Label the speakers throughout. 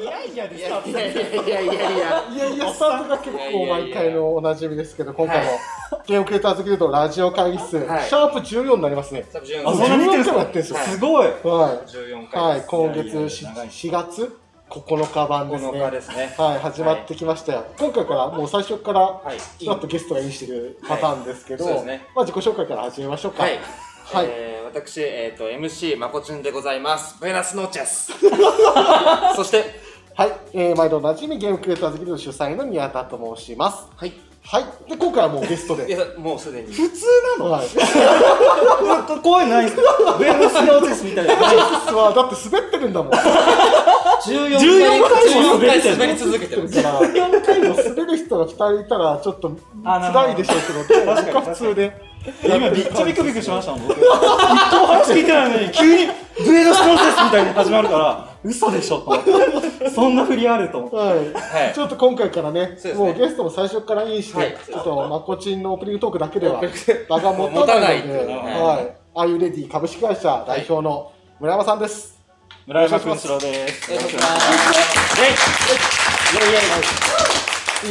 Speaker 1: いやいやで
Speaker 2: い
Speaker 1: すか
Speaker 2: や。いやいやいやいや。いや
Speaker 3: いやいや、スタートが結構毎回のおなじみですけど、今回も。ゲームクリエイターズギルドラジオ会議室、
Speaker 2: はい。
Speaker 3: シャープ14になりますね。
Speaker 2: 多分14
Speaker 1: あそんなに似てるんです
Speaker 3: 14回もや
Speaker 1: か
Speaker 3: ってるんですよ。
Speaker 2: はい
Speaker 1: すごい。
Speaker 3: はい。
Speaker 2: 14回
Speaker 1: やいやい。や
Speaker 3: 月
Speaker 1: 長い
Speaker 3: 4月9日版です
Speaker 2: 9日
Speaker 3: ね。
Speaker 2: ですね。
Speaker 3: はい、始まってきましたよ。今回からもう最初から
Speaker 2: はい。
Speaker 3: ちらっとゲストがインしてるパターンですけど、
Speaker 2: はいそうですね。
Speaker 3: まあ自己紹介から始めましょうか。
Speaker 2: はい。
Speaker 3: はい。
Speaker 2: えー私、えー、と MC まこちんでございます。ブエナスノーチェス。そして
Speaker 3: はい、えー、毎度おなじみゲームクリエイターズギルド主催の宮田と申します。
Speaker 2: はい。
Speaker 3: はい、で今回はもうゲストで。
Speaker 2: いやもうすでに。
Speaker 1: 普通なの？
Speaker 3: はい、
Speaker 1: こ ういないんです。かベルスノーティスみたいな。のないんですか
Speaker 3: はだって滑ってるんだもん。
Speaker 2: 14
Speaker 1: 14回。も
Speaker 2: 14回
Speaker 1: 滑
Speaker 2: り続けてる。
Speaker 3: から4回も滑る人が2人いたらちょっと辛いでしょうけど、
Speaker 1: 確かに
Speaker 3: 僕は普通で。
Speaker 1: 今めっちゃビクビクしましたもん僕。一個話聞いてないのに急にブエノスノーティスみたいに始まるから嘘でしょと。そんな振りあると。
Speaker 3: はい、
Speaker 2: はい。
Speaker 3: ちょっと今回からね、もうゲストも最初からインして、
Speaker 2: はい。
Speaker 3: ちょっとまこちんのオープニングトークだけでは場が持
Speaker 2: 持たな
Speaker 3: いいので、
Speaker 2: ね
Speaker 3: はい、あゆレディ株式会社代表の村山さんです。
Speaker 1: 村山君しろです。
Speaker 2: お願いします。
Speaker 3: いやいやい。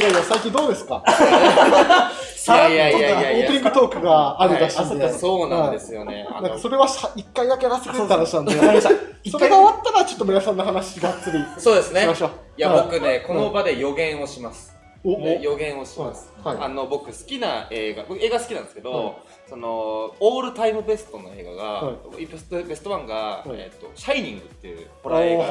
Speaker 3: や、いやいや最近どうですか？
Speaker 2: いやいやいやいやいや。
Speaker 3: オープニングトークがあるらしいんで、
Speaker 2: はいそうなんですよね、
Speaker 3: なんかそれはさ一回だけやらせてた話なんで、それが終わったらちょっと村さんの話がっつり。
Speaker 2: そうですね。いや、
Speaker 3: はい。
Speaker 2: 僕ねこの場で予言をします、
Speaker 3: お
Speaker 2: ね予言をします、
Speaker 3: はい。はい。
Speaker 2: あの僕好きな映画僕映画好きなんですけど、
Speaker 3: はい。
Speaker 2: そのオールタイムベストの映画が、
Speaker 3: は
Speaker 2: ベストベストワンが、
Speaker 3: はい。
Speaker 2: えーと「シャイニング」っていうホラー映画。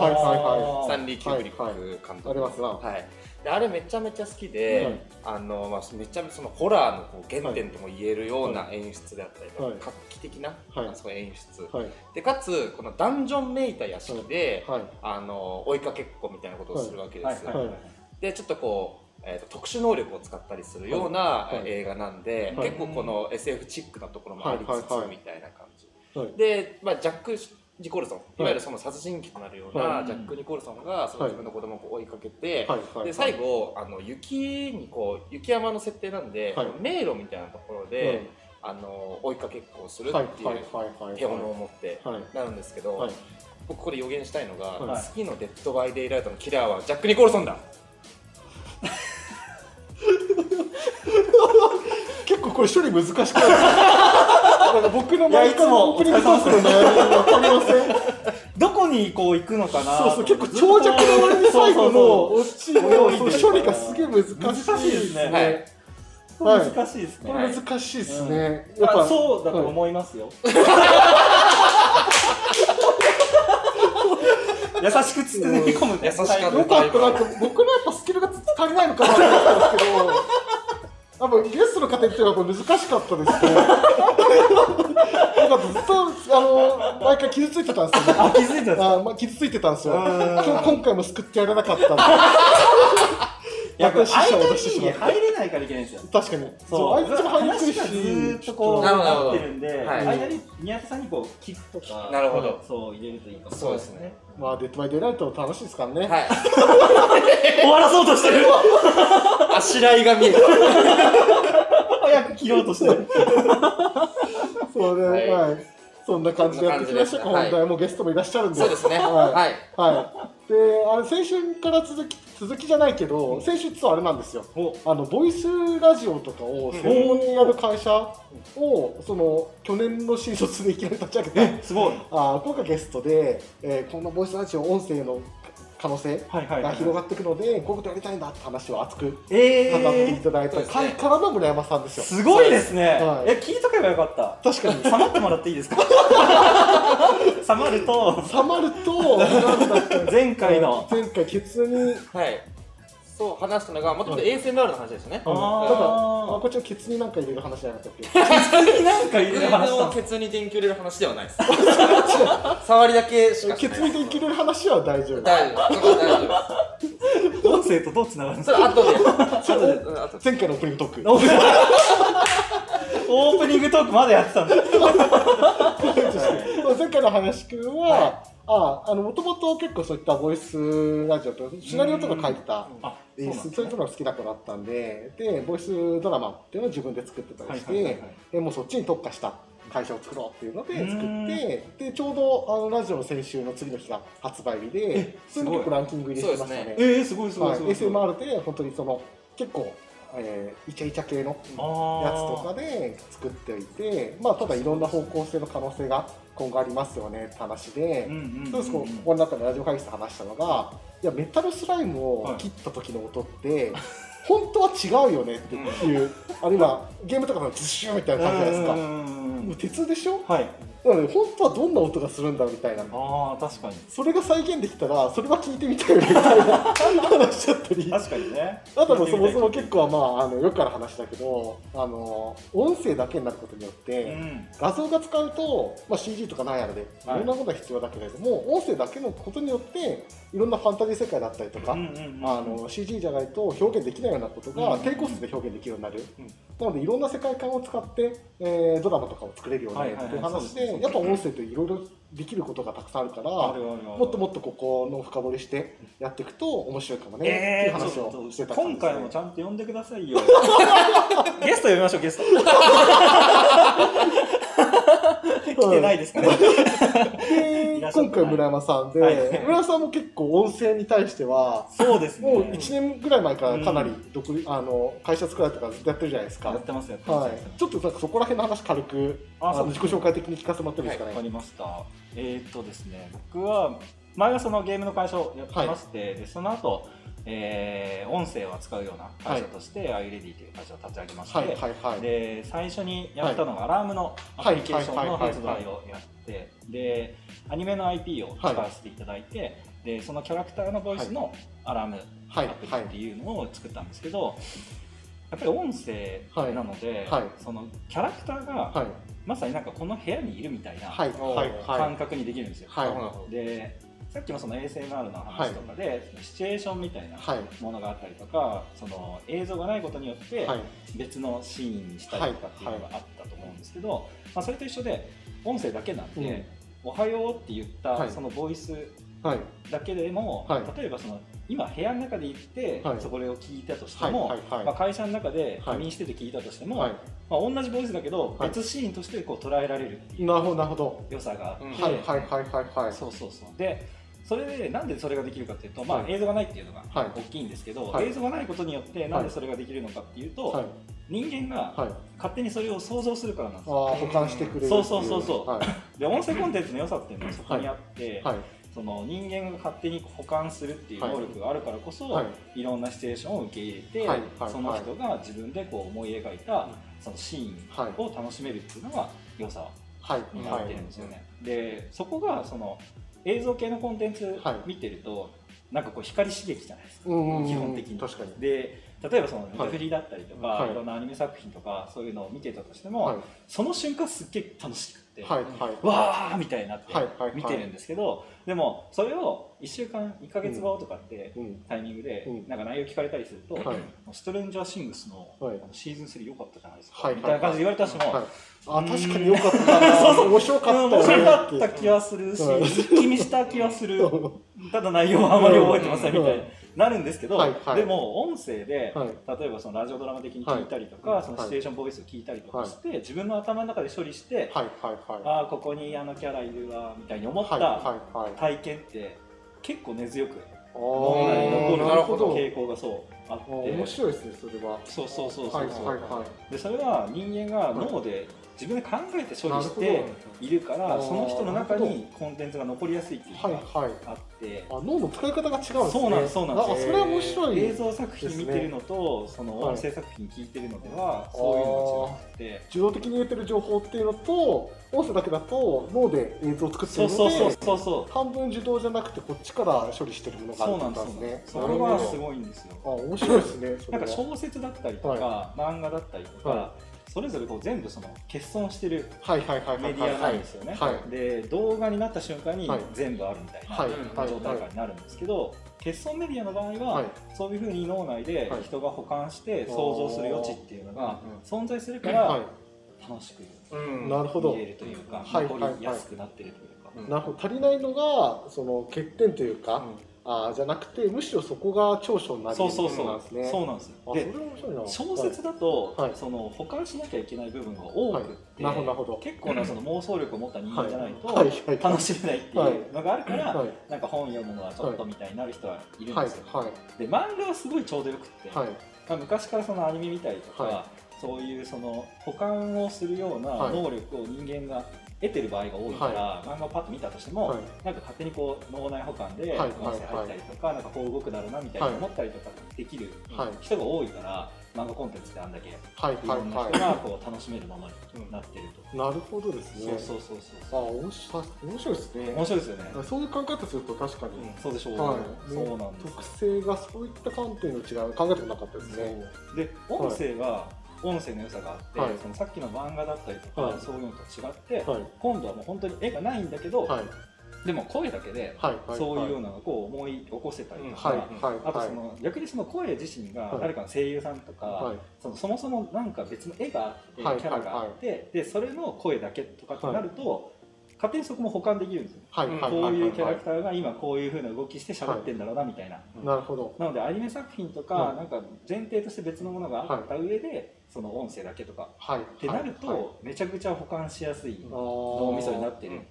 Speaker 2: スタンリー・キューブリック
Speaker 3: はい
Speaker 2: 監督、
Speaker 3: ありますな。
Speaker 2: はいであれめちゃめちゃ好きで、
Speaker 3: はい
Speaker 2: あのまあ、めちゃめちゃそのホラーのこう原点とも言えるような演出であったりとか、
Speaker 3: はい。
Speaker 2: 画期的な、
Speaker 3: はい。
Speaker 2: あそういう演出、
Speaker 3: はい。
Speaker 2: でかつこのダンジョンめいた屋敷で、
Speaker 3: はい。
Speaker 2: あの追いかけっこみたいなことをするわけです。よ、でちょっとこう、えーと特殊能力を使ったりするような、映画なんで、
Speaker 3: はい。
Speaker 2: 結構この SF チックなところもありつつ、みたいな感じ。
Speaker 3: はい。
Speaker 2: で、まあ、ジャック・ニコルソン。い。わゆるその殺人鬼となるような、
Speaker 3: はい。
Speaker 2: ジャック・ニコルソンがその自分の子供を追いかけて、で最後あの雪にこう雪山の設定なんで、
Speaker 3: はい。
Speaker 2: 迷路みたいなところで、あの追いかけっこをするっていう手斧を持って
Speaker 3: はい。
Speaker 2: なるんですけど、
Speaker 3: はい。
Speaker 2: 僕ここで予言したいのが、
Speaker 3: はい。
Speaker 2: 次の「Dead by Daylight」のキラーはジャック・ニコルソンだ。
Speaker 3: 結構これ処理難しくないです僕の毎回のオープニングトークの悩みわかりません
Speaker 1: どこにこう行くのかな。
Speaker 3: そうそう結構長尺の割に最後のの処理がすげえ難しい
Speaker 1: 難しいですね。難しいですね。
Speaker 3: これ難しいですね、
Speaker 1: やっぱそうだと思いますよ、優しく包み込む。
Speaker 2: 優しかった。
Speaker 3: よかった。なんか僕のやっぱスキルが足りないのかなと思ったんですけど多分ゲストの方言ってるのが難しかったですねなんかずっとあの毎回傷ついてたんですよ。ね
Speaker 1: あ気づいたんですか？
Speaker 3: あまあ、傷ついてたんですよ。
Speaker 1: うん。
Speaker 3: 今日今回も救ってやれなかった。んで
Speaker 1: やっぱ
Speaker 3: 私死者を
Speaker 1: 間
Speaker 3: 出してしまった
Speaker 1: に入れないからいけないんですよ。
Speaker 3: 確かに。
Speaker 1: そう。
Speaker 3: あいつも入りにくいし。
Speaker 1: ずーっとこう
Speaker 2: な
Speaker 1: ってるんで、
Speaker 2: はい。
Speaker 1: 間に宮田さんにこう聞くとか
Speaker 2: なるほど。
Speaker 1: そう入れるといいかも
Speaker 2: そうですね
Speaker 3: まあ Dead by Daylight 楽しいですからね、
Speaker 2: はい。
Speaker 1: 終わらそうとしてる。
Speaker 2: あしらいが見えた。
Speaker 1: 早く切ろうとして。る
Speaker 3: そうね、
Speaker 2: はい。
Speaker 3: はい、そんな感じでやってきました。か、
Speaker 2: そんな感じです
Speaker 3: 本題もゲストもいらっしゃるんで。
Speaker 2: そうですね。
Speaker 3: はい。
Speaker 2: はい。
Speaker 3: はい。で、あの先週から続き、続きじゃないけど、先週実はあれなんですよ。あの、ボイスラジオとかを専門にやる会社を、その、去年の新卒でいきなり立ち上げて、
Speaker 1: すごい。
Speaker 3: あ今回ゲストで、えーこんなボイスラジオ音声の可能性が広がっていくので、こういうことやりたいんだって話を熱く語って
Speaker 1: え
Speaker 3: いただいた
Speaker 2: そうですね。
Speaker 3: 回からの村山さんですよ。
Speaker 1: すごいですね、
Speaker 3: はい。
Speaker 1: え聞いとけばよかった。
Speaker 3: 確かに。
Speaker 1: 冷まってもらっていいですか？冷まると。
Speaker 3: 冷まると、
Speaker 1: 前回の。
Speaker 3: 前回ケツに、
Speaker 2: はいそう話したのがもともと ASMR の話ですね。
Speaker 3: うん。なんか、
Speaker 1: あ
Speaker 3: こっちのケツになんか入れる話じゃなかったっけ？
Speaker 1: 普通になんか入れる話した
Speaker 2: のケツに電球入れる話ではないです。触りだけしかし
Speaker 3: ケツ
Speaker 2: ない
Speaker 3: にできる話は大丈夫。
Speaker 2: 大丈夫。大丈夫
Speaker 1: 音声とどうつながるんです
Speaker 2: そ
Speaker 1: か
Speaker 2: れ後で。
Speaker 3: 前回のオープニングトーク。
Speaker 1: オープニングトークまだやってたんだ
Speaker 3: 前回の話くんは、ああの、もともと結構そういったボイスラジオと、シナリオとか書いてた、
Speaker 1: あ
Speaker 3: えー
Speaker 1: そう
Speaker 3: そういうのが好きな子だったんで、で、ボイスドラマっていうのを自分で作ってたりして、もうそっちに特化した会社を作ろうっていうので
Speaker 1: うん。
Speaker 3: 作ってでちょうどあのラジオの先週の次の日が発売日でそれで結構ランキング入りしてましたね。
Speaker 1: えー、すごいすごい
Speaker 3: はい
Speaker 1: すごい。すごい。
Speaker 3: SMR で本当にその結構、えーイチャイチャ系のやつとかで作っておいてまあただいろんな方向性の可能性が今後ありますよねって話で、そうですここの中でラジオ会議室で話したのがいやメタルスライムを切った時の音って、本当は違うよねっていう、あるいはゲームとかのズシューみたいな感じじゃないですか、鉄でしょ？
Speaker 1: はい。
Speaker 3: なので本当はどんな音がするんだみたいな。
Speaker 1: ああ確かに。
Speaker 3: それが再現できたらそれは聞いてみたいみたいな。話しちゃったり。
Speaker 1: 確かにね。
Speaker 3: あともそもそも結構まああのよくある話だけどあの音声だけになることによって、
Speaker 1: うん。
Speaker 3: 画像が使うと、まあ、CG とかなんやらでい
Speaker 1: はい。
Speaker 3: ろんなことが必要だけれども、音声だけのことによっていろんなファンタジー世界だったりとか、
Speaker 1: うんうんうん
Speaker 3: あの CG じゃないと表現できないようなことが
Speaker 1: うん。
Speaker 3: 低コストで表現できるようになる、
Speaker 1: うん。
Speaker 3: なのでいろんな世界観を使って、えードラマとかを作れるようになるっていう
Speaker 1: はいはいはい。
Speaker 3: 話
Speaker 1: そう
Speaker 3: やっぱ音声っていろいろできることがたくさんあるからもっともっとここの深掘りしてやっていくと面白いかもね、ってい
Speaker 1: えー、
Speaker 3: う話をしてた
Speaker 1: 今回もちゃんと呼んでくださいよ。ゲスト呼びましょうゲスト来てないです。か ね。
Speaker 3: 今回村山さんで、
Speaker 1: はい。
Speaker 3: 村山さんも結構音声に対しては
Speaker 1: そうですね。
Speaker 3: もう1年ぐらい前からかなり独立、あの会社作られてからずっとやってるじゃないですか。
Speaker 1: やってますやってます、
Speaker 3: はい。ちょっとなんかそこら辺の話軽く自己紹介的に聞かせてもらってもいいですか
Speaker 1: わか
Speaker 3: ね。
Speaker 1: りました。えーっとですね、僕は前はそのゲームの会社をやってまして、でその後、えー音声を扱うような会社として、アイレディという会社を立ち上げまして、
Speaker 3: はいはいはい。
Speaker 1: で最初にやったのがアラームのアプリケーションの発売をやってでアニメの IP を使わせていただいて、でそのキャラクターのボイスのアラームア
Speaker 3: はい
Speaker 1: プリっていうのを作ったんですけど、やっぱり音声なので、
Speaker 3: はい
Speaker 1: そのキャラクターが
Speaker 3: はい。
Speaker 1: まさになんかこの部屋にいるみたいな
Speaker 3: はいはいは
Speaker 1: 感覚にできるんですよ。
Speaker 3: はい。
Speaker 1: でさっきもその ASMR の話とかで、そのシチュエーションみたいな
Speaker 3: はい。
Speaker 1: ものがあったりとかその映像がないことによって、
Speaker 3: はい。
Speaker 1: 別のシーンにしたりとかっていうのがあったと思うんですけど、まあ、それと一緒で音声だけなんで「
Speaker 3: うん。
Speaker 1: おはよう」って言っ
Speaker 3: はい。
Speaker 1: たそのボイス
Speaker 3: はい
Speaker 1: だけでも、
Speaker 3: はい。
Speaker 1: 例えばその今部屋の中で行って、
Speaker 3: はい。
Speaker 1: そこを聞いたとして
Speaker 3: はい。
Speaker 1: も、
Speaker 3: はい。はい。
Speaker 1: まあ、会社の中で
Speaker 3: はい。
Speaker 1: 仮眠してて聞いたとしても、
Speaker 3: はい。
Speaker 1: まあ、同じボイスだけど
Speaker 3: はい。
Speaker 1: 別シーンとしてこう捉えられるっていう
Speaker 3: なるほどなるほど。
Speaker 1: 良さがあって、
Speaker 2: うん。
Speaker 3: はい。はい。はい。はい。はい。
Speaker 1: そうそうそう。でそれでなんでそれができるかっていうと、まあ
Speaker 3: は、い
Speaker 1: 映像がないっていうのが
Speaker 3: はい。
Speaker 1: 大きいんですけど、
Speaker 3: はい。
Speaker 1: 映像がないことによってなんでそれができるのかっていうと、
Speaker 3: はい。
Speaker 1: 人間が
Speaker 3: はい。
Speaker 1: 勝手にそれを想像するからなんです
Speaker 3: あ
Speaker 1: よ。
Speaker 3: あ保管してくれる。
Speaker 1: そうそうそうそう。
Speaker 3: はい。
Speaker 1: で音声コンテンツの良さっていうのはそこにあって、
Speaker 3: はい。
Speaker 1: その人間が勝手に保管するっていう能力があるからこそ、
Speaker 3: はい。
Speaker 1: い、ろんなシチュエーションを受け入れて、
Speaker 3: はい。はい。
Speaker 1: その人が自分でこう思い描いたそのシー
Speaker 3: はい。
Speaker 1: ンを楽しめるっていうのが良さ
Speaker 3: はい。
Speaker 1: になってるんですよね。でそこがその映像系のコンテンツ
Speaker 3: はい。
Speaker 1: 見てると、なんかこう光刺激じゃないですか、
Speaker 3: うんうんうん。
Speaker 1: 基本的に。
Speaker 3: 確かに。
Speaker 1: で例えばそのネットフリだったりとか、
Speaker 3: はい。
Speaker 1: い、ろんなアニメ作品とかそういうのを見てたとしても、
Speaker 3: はい。
Speaker 1: その瞬間すっげえ楽しくて、
Speaker 3: はいはい。
Speaker 1: わーみたいになって
Speaker 3: はいはい
Speaker 1: 見てるんですけど、でもそれを1週間1か月後とかって
Speaker 3: うん。
Speaker 1: タイミングで
Speaker 3: うん。
Speaker 1: なんか内容聞かれたりすると、
Speaker 3: はい。
Speaker 1: ストレンジャーシングスの,、シーズン3良かったじゃないですか、
Speaker 3: はい
Speaker 1: みたいな感じで言われたとしても、
Speaker 3: はい。あ確かに良かったな。
Speaker 1: そうそう。
Speaker 3: 面白かった。
Speaker 1: 面白かった気はするし、
Speaker 3: はい
Speaker 1: すっきりした気はする、ただ内容はあまり覚えてませんみたいになるんですけど、
Speaker 3: はいはい
Speaker 1: でも音声で、
Speaker 3: はい
Speaker 1: 例えばそのラジオドラマ的に聞いたりとか、
Speaker 3: はい
Speaker 1: そのシチュエーションボイスを聞いたりとかして、自分の頭の中で処理して、
Speaker 3: はいはいはい。
Speaker 1: ああここにあのキャラいるわみたいに思った。体験って結構根強く
Speaker 3: あ
Speaker 1: 脳内に残る
Speaker 3: ーなるほど。
Speaker 1: 傾向がそうあっ
Speaker 3: あ面
Speaker 1: て
Speaker 3: 白いですねそれは。
Speaker 1: そうそうそうそうそう、
Speaker 3: はいはいはい。
Speaker 1: でそれは人間が脳で自分で考えて処理し
Speaker 3: な
Speaker 1: て
Speaker 3: る
Speaker 1: いるからその人の中にコンテンツが残りやすいっていう
Speaker 3: はい
Speaker 1: のが
Speaker 3: はい。
Speaker 1: あって、
Speaker 3: あ脳の使い方が違うんですね。
Speaker 1: そうなんですそうなんです
Speaker 3: あそれは面白い。
Speaker 1: 映像作品見てるのとその音声作品聞いてるのではそういうのが違って
Speaker 3: 自動的に入れてる情報っていうのと音声だけだと脳で映像を作って
Speaker 1: そ
Speaker 3: るので
Speaker 1: うそうそうそうそう
Speaker 3: 半分自動じゃなくてこっちから処理してるものがある
Speaker 1: そうなんです
Speaker 3: ね。
Speaker 1: それはす
Speaker 3: い。
Speaker 1: ごいんですよ
Speaker 3: あ面白いですね。
Speaker 1: なんか小説だったりとか、漫画だったりとか、
Speaker 3: は
Speaker 1: それぞれこう全部その欠損してるメディアなんですよね、
Speaker 3: はい。
Speaker 1: で動画になった瞬間に
Speaker 3: はい。
Speaker 1: 全部あるみたい
Speaker 3: はい。
Speaker 1: な状態下になるんですけど、欠損メディアの場合は、
Speaker 3: はい。
Speaker 1: そういうふうに脳内で
Speaker 3: はい。
Speaker 1: 人が保管して想像する余地っていうのが存在するか
Speaker 3: は
Speaker 1: ら楽しく
Speaker 2: うん。
Speaker 3: い。なるほど。
Speaker 1: 見。れるというか、
Speaker 3: はい。
Speaker 1: 残りやすくなってるというか、
Speaker 3: なるほど。足りないのがその欠点というか、あじゃなくてむしろそこが長所になる
Speaker 1: そうそうそう。
Speaker 3: なんですね。
Speaker 1: そうなんですよ。で小説だと、はい、その保管しなきゃいけない部分が多くて、
Speaker 3: はい、なるほど
Speaker 1: 結構なその妄想力を持った人間じゃないと楽しめないっていうのがあるから、はい、なんか本読むのはちょっとみたいになる人はいるんですよ、で漫画はすごいちょうどよくって、まあ、昔からそのアニメ見たりとか、そういうその保管をするような能力を人間が得てる場合が多いから、はい、漫画をパッと見たとしても、はい、なんか勝手にこう脳内保管で音声入ったりとか、はい、なんかこう動くだろうなみたいな思ったりとかできる人が多いから、漫画コンテンツってあんだけ、はい、い。ろんな人がこう楽しめるものになってると、
Speaker 3: なるほどですね。
Speaker 1: そうそうそうそうあ
Speaker 3: 面白面白いですね。
Speaker 1: 面白いですよね。
Speaker 3: そういう考え方すると確かに、
Speaker 1: うん、そうでしょう、はい、そうなんです
Speaker 3: 特性がそういった観点の違う考えてもなかったですね。
Speaker 1: で音声が、音声の良さがあって、はい、そのさっきの漫画だったりとか、はい、そういうのと違って、はい、今度はもう本当に絵がないんだけど、でも声だけでそうい。うようなのをこう思い起こせたりとか、あとその逆にその声自身が誰かの声優さんとか、そのそもそもなんか別の絵があってキャラがあってでそれの声だけとかってなると勝手にそこも保管できるんですよ、はい、こういうキャラクターが今こういうふうな動きして喋ってんだろうなみたいな、はい、
Speaker 3: なるほど。
Speaker 1: なのでアニメ作品とか、なんか前提として別のものがあった上で、その音声だけとか、はい、ってなると、めちゃくちゃ保管しやすい脳みそになってる。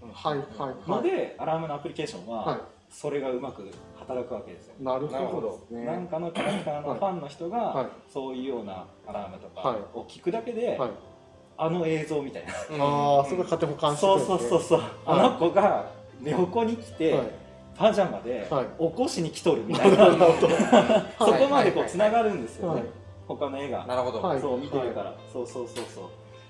Speaker 1: のでアラームのアプリケーションは、それがうまく働くわけですよ。
Speaker 3: なるほど、
Speaker 1: ね、なんかのキャラクターのファンの人が、そういうようなアラームとかを聞くだけで、あの映像みたいな、
Speaker 3: ああそれ勝手保管して
Speaker 1: そうそうそうそう、あの子が寝床に来て、パジャマで起こしに来とるみたいな、そこまでこうつながるんですよね、他の絵が。
Speaker 2: なるほど。
Speaker 1: そう見てるから、そうそうそうそう。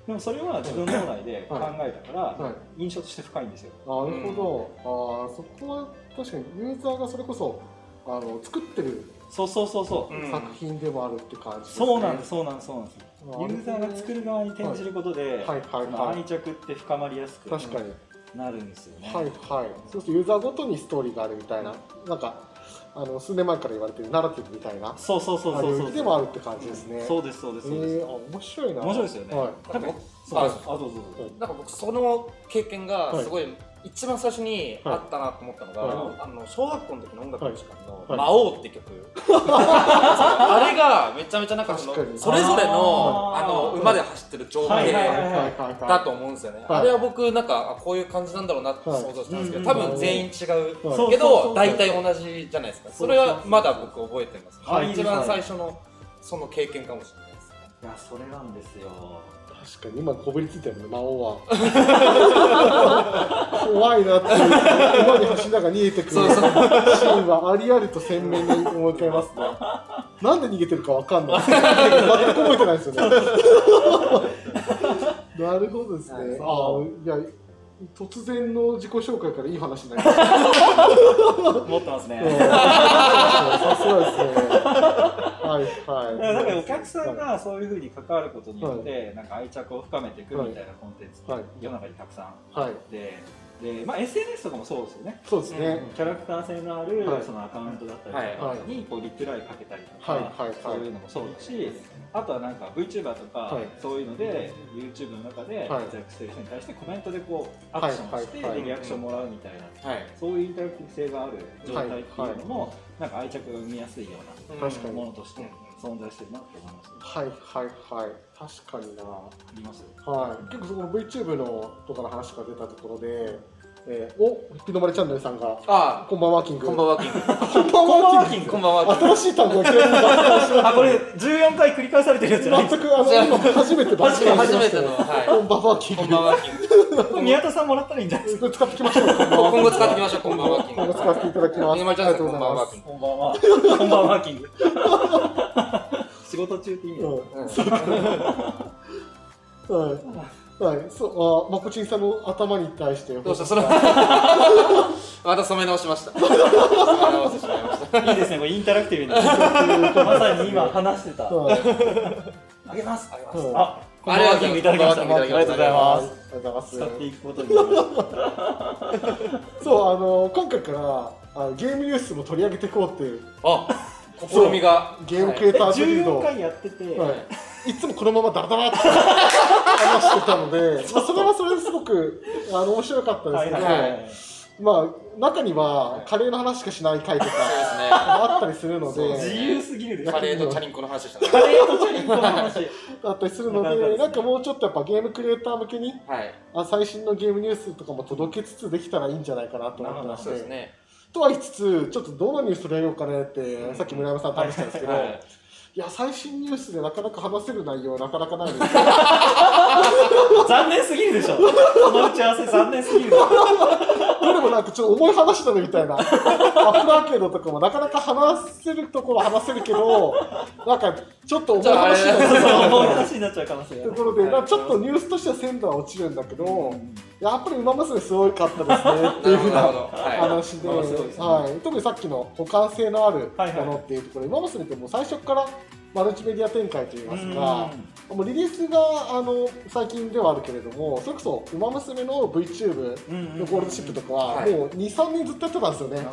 Speaker 1: でもそれは自分脳内で考えたから、印象として深いんですよ。
Speaker 3: なるほど、ああそこは確かにユーザーがそれこそあの作ってる
Speaker 1: そうそうそうそう、
Speaker 3: 作品でもあるって感じ
Speaker 1: です、ね、そうなんですそうなんですそうなんです。ユーザーが作る側に転じることで、はい。はい。愛着って深まりやすく
Speaker 3: 確かに。
Speaker 1: なるんですよね。
Speaker 3: はい。はい。そうするとユーザーごとにストーリーがあるみたいな。なんかあの数年前から言われてるナラティブみたいな
Speaker 1: そうそうそうそう
Speaker 3: そう。でもあるって感じですね、
Speaker 1: うん、そうですそうですそうです、えー、
Speaker 3: 面白いな。
Speaker 1: 面白いですよね、はい、なんか
Speaker 2: ああどうぞどうぞ。なんか僕その経験がすごい、はい一番最初にあったなと思ったのが、はい、あの小学校の時の音楽の時間の「魔王」って曲、はい、あれがめちゃめちゃなんかそのそれぞれのあの馬で走ってる情景だと思うんですよね、あれは僕なんかこういう感じなんだろうなって想像したんですけど、多分全員違うけど大体同じじゃないですか。それはまだ僕覚えてます、一番最初のその経験かもしれないですね。
Speaker 1: いやそれなんですよ
Speaker 3: 確かに。今こびりついてるの魔王は。怖いなって。馬に走りながら逃げてくる。シーンはありありと鮮明に思い浮かべますね。なんで逃げてるかわかんない。全く覚えてないですよね。なるほどですね。あいや突然の自己紹介からいい話になりました
Speaker 1: 持ってますね。
Speaker 3: さすがですね。はいはい。
Speaker 1: だからお客さんがそういうふうに関わることによって、なんか愛着を深めていくみたいなコンテンツって世の中にたくさんあって、で、まあ SNS とかもそうですよね。
Speaker 3: そうですね。
Speaker 1: キャラクター性のあるそのアカウントだったりとかにこうリプライかけたりとか、そういうのもそうだし、あとはなんか VTuber とかそういうので YouTube の中で活躍してる人に対してコメントでこうアクションしてでリアクションもらうみたいな、そういうインタラクティブ性がある状態っていうのもなんか愛着が生みやすいようなものとして。存在してるなって思います、ね、
Speaker 3: はいはいはい。確かにな。
Speaker 1: あります？
Speaker 3: はい。結構その VTube のとかの話が出たところでえー、お日の丸チャンネルさんがあこんばんはキング。
Speaker 2: こんばんはキング。こ
Speaker 3: んばんはキング。
Speaker 2: こんばんは
Speaker 3: 新しい単語が
Speaker 1: あこれ14回繰り返されてるやつじゃない
Speaker 3: 全くあの今初めて
Speaker 2: 初め初めての、は
Speaker 3: い、こんばんはキング。
Speaker 2: こんばんはキ
Speaker 1: ング。宮田さんもらったらいいんじゃないですか？
Speaker 3: 使ってきましょう
Speaker 2: 今後使ってきましょうこんばんはキング。
Speaker 3: 今後使っていただきます
Speaker 2: 日の丸チャンネルこんばんはキング。
Speaker 1: こんばんはこんばんはキング。仕事中って意味、うん、
Speaker 3: はいはい、そう、あ、まこちんさんの頭に対して。
Speaker 2: どうした、それ。また染め直しました。染め
Speaker 1: 直してしまいました。いいですね、これインタラクティブに。まさに今話してた。あげます。あげます。あ、こんばんはキングいただきました。ありがとうございます。ありがとうございます。使っていくことに。
Speaker 3: そう、あの、今回から、あの、ゲームニュースも取り上げていこうっていう。
Speaker 2: あ。試みが
Speaker 3: ゲームクリエイターズ
Speaker 1: リード、14回やってて、は
Speaker 3: い、いつもこのままダラダラって 話してたのでまあそれはそれですごくあの面白かったですけど、はいはい、まあ中にはカレーの話しかしない回とかあったりするので
Speaker 1: 自由すぎる
Speaker 2: カレーとチャリンコの話でしたね。
Speaker 1: カレーとチャリンコの話。
Speaker 3: あったりするのでなんかもうちょっとやっぱゲームクリエイター向けに、
Speaker 2: はい、
Speaker 3: あ最新のゲームニュースとかも届けつつできたらいいんじゃないかなと思ってまして、
Speaker 2: ね、
Speaker 3: とは言いつつちょっとどのニュース取り上げようかねって、さっき村山さんと話したんですけど、はい。はいいや最新ニュースでなかなか話せる内容はなかなかないです。
Speaker 1: 残念すぎるでしょ。この打ち合わせ残念すぎる
Speaker 3: どれもなんかちょっと重い話だねみたいな。アップルアーケードとかもなかなか話せるところは話せるけどなんかちょっと重い話
Speaker 1: になっちゃう。重い話になっちゃうかもしれない
Speaker 3: ところで、はい、ちょっとニュースとしては鮮度は落ちるんだけど、うん、やっぱり馬娘すごかったですねっていうふうな話で、はい、特にさっきの互換性のあるものっていうところで、馬娘ってもう最初からマルチメディア展開といいますか、もうリリースがあの最近ではあるけれども、それこそ「ウマ娘」の VTube のゴールドシップとかは、もう23年ずっとやってたんですよね。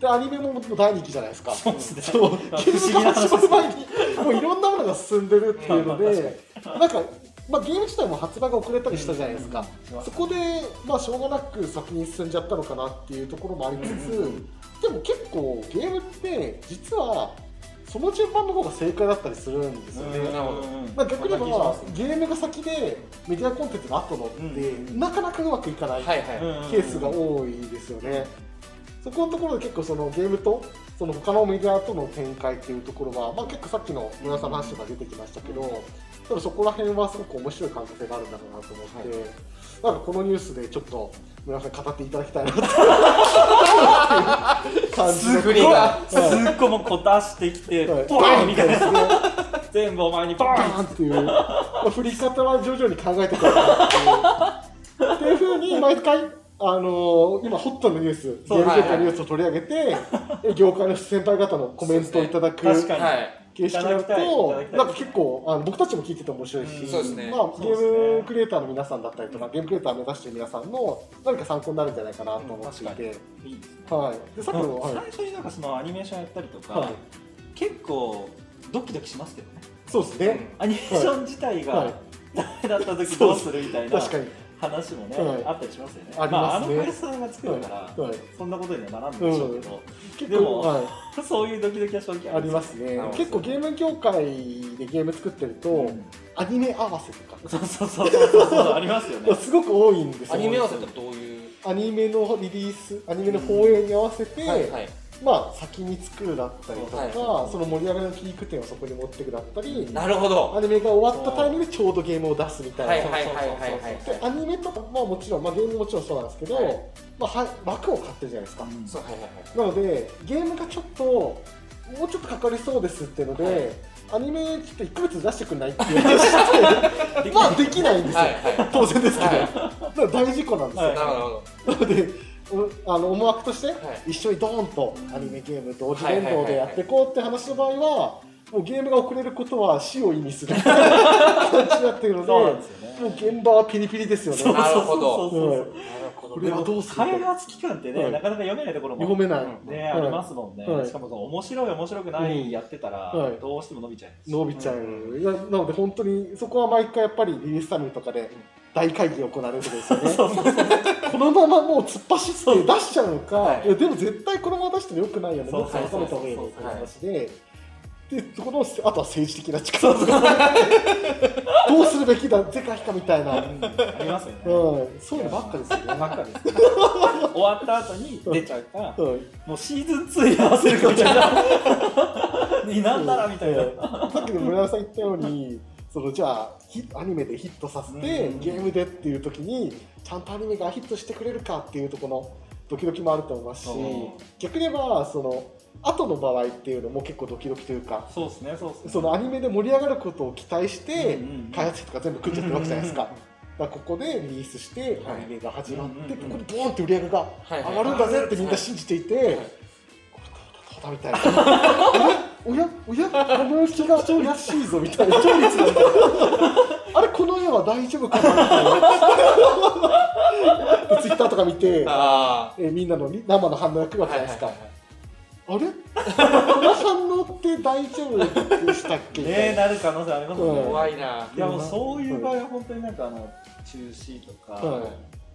Speaker 3: でアニメも大人気じゃないですか。
Speaker 1: そうですね。
Speaker 3: そうゲームが始まる前にもういろんなものが進んでるっていうので、なんか。まあ、ゲーム自体も発売が遅れたりしたじゃないですか、そこで、まあ、しょうがなく先に進んじゃったのかなっていうところもありつつ、でも結構ゲームって実はその順番の方が正解だったりするんですよね。まあ、逆に言えばゲームが先でメディアコンテンツが後のって、なかなかうまくいかないケースが多いですよね。そこのところで結構そのゲームとその他のメディアとの展開っていうところは、まあ、結構さっきの村さんの話が出てきましたけど、多分そこら辺はすごく面白い関係性があるんだろうなと思って、はい、なんかこのニュースでちょっと村さん語っていただきたいなって感じ
Speaker 1: すっごがすっごもこ出してきて、はい、バーンみたいな、ね、全部お前にバ
Speaker 3: ーンっていう、まあ、振り方は徐々に考えてくるっていう。っていうふうに毎回あのー、今ホットのニュースゲーム業界のニュースを取り上げて、はいはい、業界の先輩方のコメントをいただく、ね、
Speaker 1: 確かに、はい
Speaker 3: 形式だとなんか結構あの僕たちも聞いてて面白いし、
Speaker 2: そうですね。
Speaker 3: まあ、ゲームクリエイターの皆さんだったりとか、ゲームクリエイターを目指している皆さんの何か参考になるんじゃないかなと思っていて、いいはい、で
Speaker 1: さっきの、最初になんかそのアニメーションやったりとか、結構ドキドキしますけどね。
Speaker 3: そうですね。
Speaker 1: アニメーション自体がダメだった時どうするみたいな
Speaker 3: 確かに。
Speaker 1: 話もね、はい、あったりしますよね。あ、ね、まあ、あの会社が作るから、はい、そんなことにはならんでしょうけど、うん、でも、はい、そういうドキドキは正直
Speaker 3: ありますね。結構ゲーム業界でゲーム作ってると、うん、アニメ合わせとか、
Speaker 1: そうそうそうそうそうありますよね。
Speaker 3: すごく多いんですよ。
Speaker 2: アニメ合わせってどういう？
Speaker 3: アニメのリリース、アニメの放映に合わせて、はいはいまあ、先に作るだったりとか、はい、その盛り上がりのピーク点をそこに持っていくだったり
Speaker 2: なるほど。
Speaker 3: アニメが終わったタイミングでちょうどゲームを出すみたいなでアニメとか、まあ、もちろん、まあ、ゲームもちろんそうなんですけど、はい、まあ、枠を買ってるじゃないですか、うん、なのでゲームがちょっともうちょっとかかりそうですっていうので、はい。アニメちょっと1か月出してくんないっていう。話してまあできないんですよ、はいはい、当然ですけど、はい、大事故なんですよ、はい、なのであの思惑として一緒にドーンとアニメゲーム同時連動でやっていこうって話の場合はもうゲームが遅れることは死を意味する。感じになっているのでもう現場はピリピリですよね。
Speaker 2: なるほど。
Speaker 3: これはどうする？
Speaker 1: 開発期間ってね、なかなか読めないところも
Speaker 3: 読めない、
Speaker 1: ねありますもんね、しかもその面白い面白くないやってたら、どうしても伸びちゃう
Speaker 3: 伸びちゃう、いやなので本当にそこは毎回やっぱりリリースタイムとかで大会議が行われることですよね。このままもう突っ走って出しちゃうのか、い。やでも絶対このまま出してもよくないよね。もっと収めた方がいいのって話で。でこのあとは政治的な力。とかどうするべきだ是か非かみたいな、うん、あ
Speaker 1: りますよね、
Speaker 3: うん、そういうのばっかですよね。
Speaker 1: ばっかです、ね、終わった後に出ちゃうから、うん、もうシーズン2に合わせるかみたいな。になんだらみたいな、
Speaker 3: さっきの村田さん言ったようにそのじゃあアニメでヒットさせて、ゲームでっていう時にちゃんとアニメがヒットしてくれるかっていうところのドキドキもあると思いますし、逆に言えばその後の場合っていうのも結構ドキドキというか
Speaker 1: そうですねそうです
Speaker 3: ね。そのアニメで盛り上がることを期待して開発費とか全部食っちゃってるわけじゃないですか。だここでリリースしてアニメが始まって、ここでボーンって売り上げが上がるんだぜってみんな信じていて、これどうだどうだみたいな おやおやこの日が怪しいぞみたいな調率なんだあれこの絵は大丈夫かなみたいなツイッターとか見てえみんなの生の反応が来るわけじゃないですか、はいはいはいあれこの反応って大丈夫でしたっけ
Speaker 1: ねなる可能性ありますね、
Speaker 2: 怖いない
Speaker 1: やもうそういう場合は本当になんかあの中止とか、はい、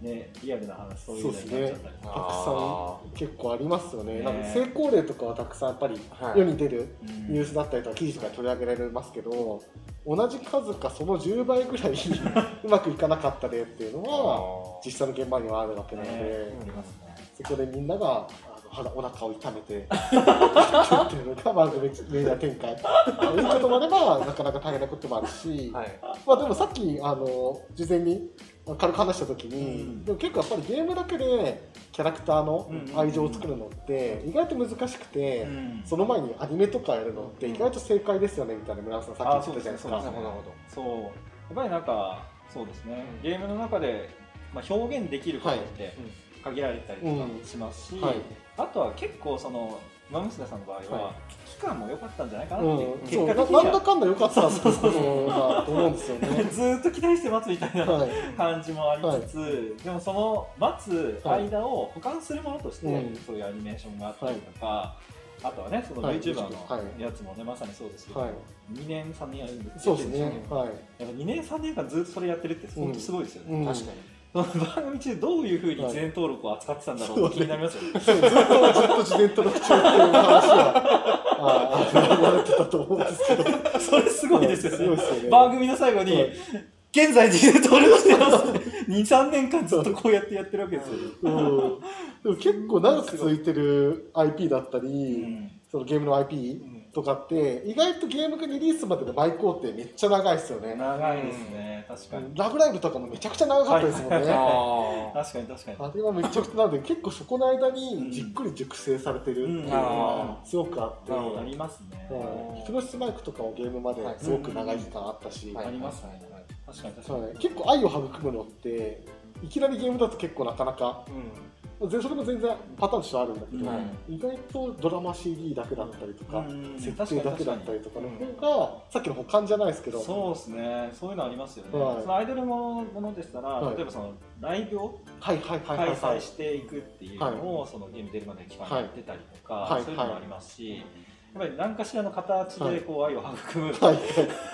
Speaker 1: ねリアルな話そういうのになっちゃったり、ね、たく
Speaker 3: さん結構ありますよね、ね、なんか成功例とかはたくさんやっぱり世に出るニュースだったりとか記事とか取り上げられますけど、同じ数かその10倍ぐらい うまくいかなかった例っていうのは実際の現場にはあるわけなので、ね、そこでみんながお腹を痛めて っていうのが番組メディア展開。いうこともあればなかなか大変なこともあるし、はい、まあでもさっきあの事前に軽く話した時に、うん、でも結構やっぱりゲームだけでキャラクターの愛情を作るのって意外と難しくて、うん、その前にアニメとかやるのって意外と正解ですよねみたいな村さんさっき言ってたじゃないですか。
Speaker 1: そうやっぱりなんかそうですね。ゲームの中で、まあ、表現できることって限られたりとかしますし、はい。あとは結構その馬娘さんの場合は、期間も良かったんじゃないかなっていう、結
Speaker 3: 果的には。なんだかんだ良かったんだと思うんですよ ね
Speaker 1: ずっと期待して待つみたいな、感じもありつつ、でもその待つ間を保管するものとして、そういうアニメーションがあったりとか、あとはね、その VTuber のやつもね、まさにそうですけど、2年、3年やるんです
Speaker 3: そうですね。はい。
Speaker 1: 2年、3年間ずっとそれやってるって、本当すごいですよね。確かに。番組中どういうふうに事前登録を扱ってたんだろうって気になりますよね。ずっとずっ
Speaker 3: と事前登録中っていう話はああれてたと思うんですけど。
Speaker 1: それすごいですよね。よね番組の最後に、現在事前登録してます。2、3年間ずっとこうやってやってるわけですよ。うん、
Speaker 3: でも結構長く続いてる IP だったり、うん、そのゲームの IP、うんとかって意外とゲームがリリースまでの前工程めっちゃ長いですよね。
Speaker 1: 長いですね、うん、確かに。
Speaker 3: ラブライブとかもめちゃくちゃ長かったですもんね、
Speaker 1: はい、確かに確かに。
Speaker 3: あれはめちゃくちゃなので結構そこの間にじっくり熟成されてるっていうのがすごくあって、
Speaker 1: うん、ありますね。
Speaker 3: フロスマイクとかもゲームまですごく長い時間あったし、
Speaker 1: ありますね。確かに確かに、
Speaker 3: 結構愛を育むのっていきなりゲームだと結構なかなか、うんそれも全然パターンとしてあるんだけど、はい、意外とドラマ CD だけだったりとか、設定だけだったりとかの方が、さっきの保管じゃないですけど
Speaker 1: そうですね。そういうのありますよね、はい、そのアイドルものでしたら、はい、例えばそのライブを開催していくっていうのを、そのゲーム出るまで期間やってたりとか、そういうのもありますし、やっぱり何かしらの形でこう愛を育む、はい、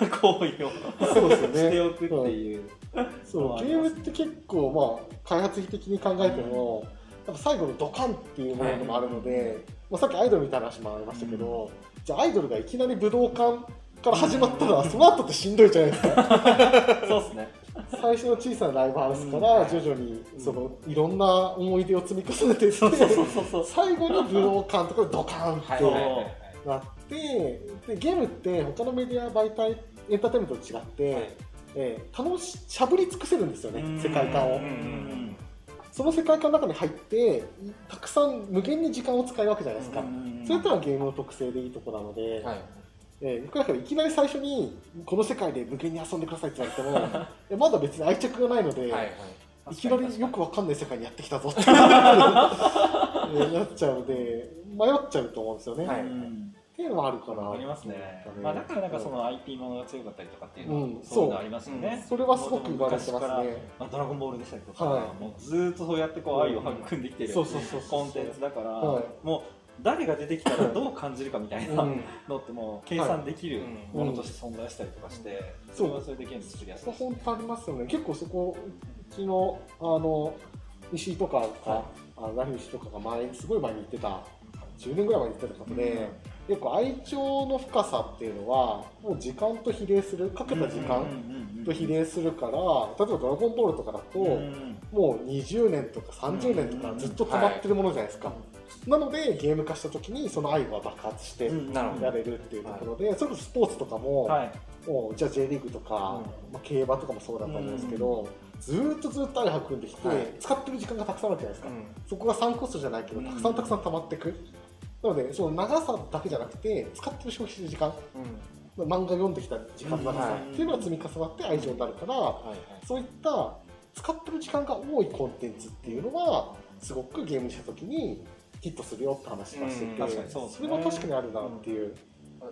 Speaker 1: 行為をそうです、ね、しておくっていう、
Speaker 3: そうゲームって結構まあ開発費的に考えても、うんやっぱ最後のドカンっていうものもあるので、まあ、さっきアイドルみたいな話もありましたけど、うん、じゃあアイドルがいきなり武道館から始まったら、その後ってしんどいじゃないです
Speaker 1: か。そうですね。
Speaker 3: 最初の小さなライブハウスから徐々にそのいろんな思い出を積み重ねていって最後に武道館とかでドカンってなってでゲームって他のメディア媒体エンターテインメントと違って、はい、えー、楽ししゃぶり尽くせるんですよね世界観を。その世界観の中に入ってたくさん無限に時間を使うわけじゃないですか、それとはゲームの特性でいいところなので、はい。えー、だからいきなり最初にこの世界で無限に遊んでくださいって言われても まだ別に愛着がないので、はいはい、いきなりよくわかんない世界にやってきたぞって なっちゃうので迷っちゃうと思うんですよね。はいっていうのもあるから。
Speaker 1: ありますね。まあだからなんかその IP ものが強かったりとかっていうのは、うん、そういうのありますよね。
Speaker 3: それはすごく言われてますね。
Speaker 1: まあドラゴンボールでしたりとか、もうずっとそうやってこう愛を育んできてるコンテンツだから、もう誰が出てきたらどう感じるかみたいなのってもう計算できるものとして存在したりとかして、それはそれでゲーム作りやすい。
Speaker 3: 本当ありますよね。結構そこうちのあの石井とかが、あ何石とかが前すごい前に言ってた10年ぐらい前に言ってた方で。結構愛情の深さっていうのはもう時間と比例するかけた時間と比例するから例えば「ドラゴンボール」とかだともう20年とか30年とかずっと止まってるものじゃないですか。なのでゲーム化した時にその愛が爆発してやれるっていうところで、それこそスポーツとかも,、もうじゃあ J リーグとか、まあ、競馬とかもそうだと思うんですけど、ずっとずっと愛育んできて、使ってる時間がたくさんあるじゃないですか、そこが3コストじゃないけどたくさんたくさん溜まっていく。なのでその長さだけじゃなくて使ってる消費する時間、うん、漫画読んできた時間の長さっていうのが積み重なって愛情になるから、そういった使ってる時間が多いコンテンツっていうのはすごくゲームした時にヒットするよって話がしてて、うん。そそれも確かにあるなっていう。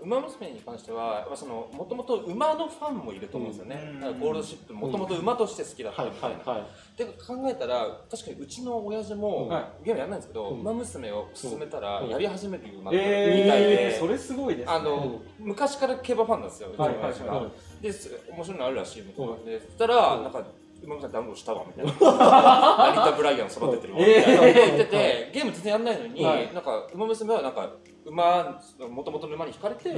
Speaker 2: 馬娘に関してはもともと馬のファンもいると思うんですよね、うん、ゴールドシップもともと馬として好きだったみたいな、はいはいはい、で考えたら確かにうちの親父も、ゲームやらないんですけど、馬娘を勧めたらやり始めてる馬みたいで、
Speaker 1: えー、それすごいです、ね、
Speaker 2: あの昔から競馬ファンなんですよ、はいはいはい、で面白いのあるらしいみたいなで、そしたら、なんか馬さんダウンロードしたわみたいな成田ブライアン育ててるわみたい。な言っててゲーム全然やんないのに、はい、なんか馬娘はなんか馬もともとの馬に引かれて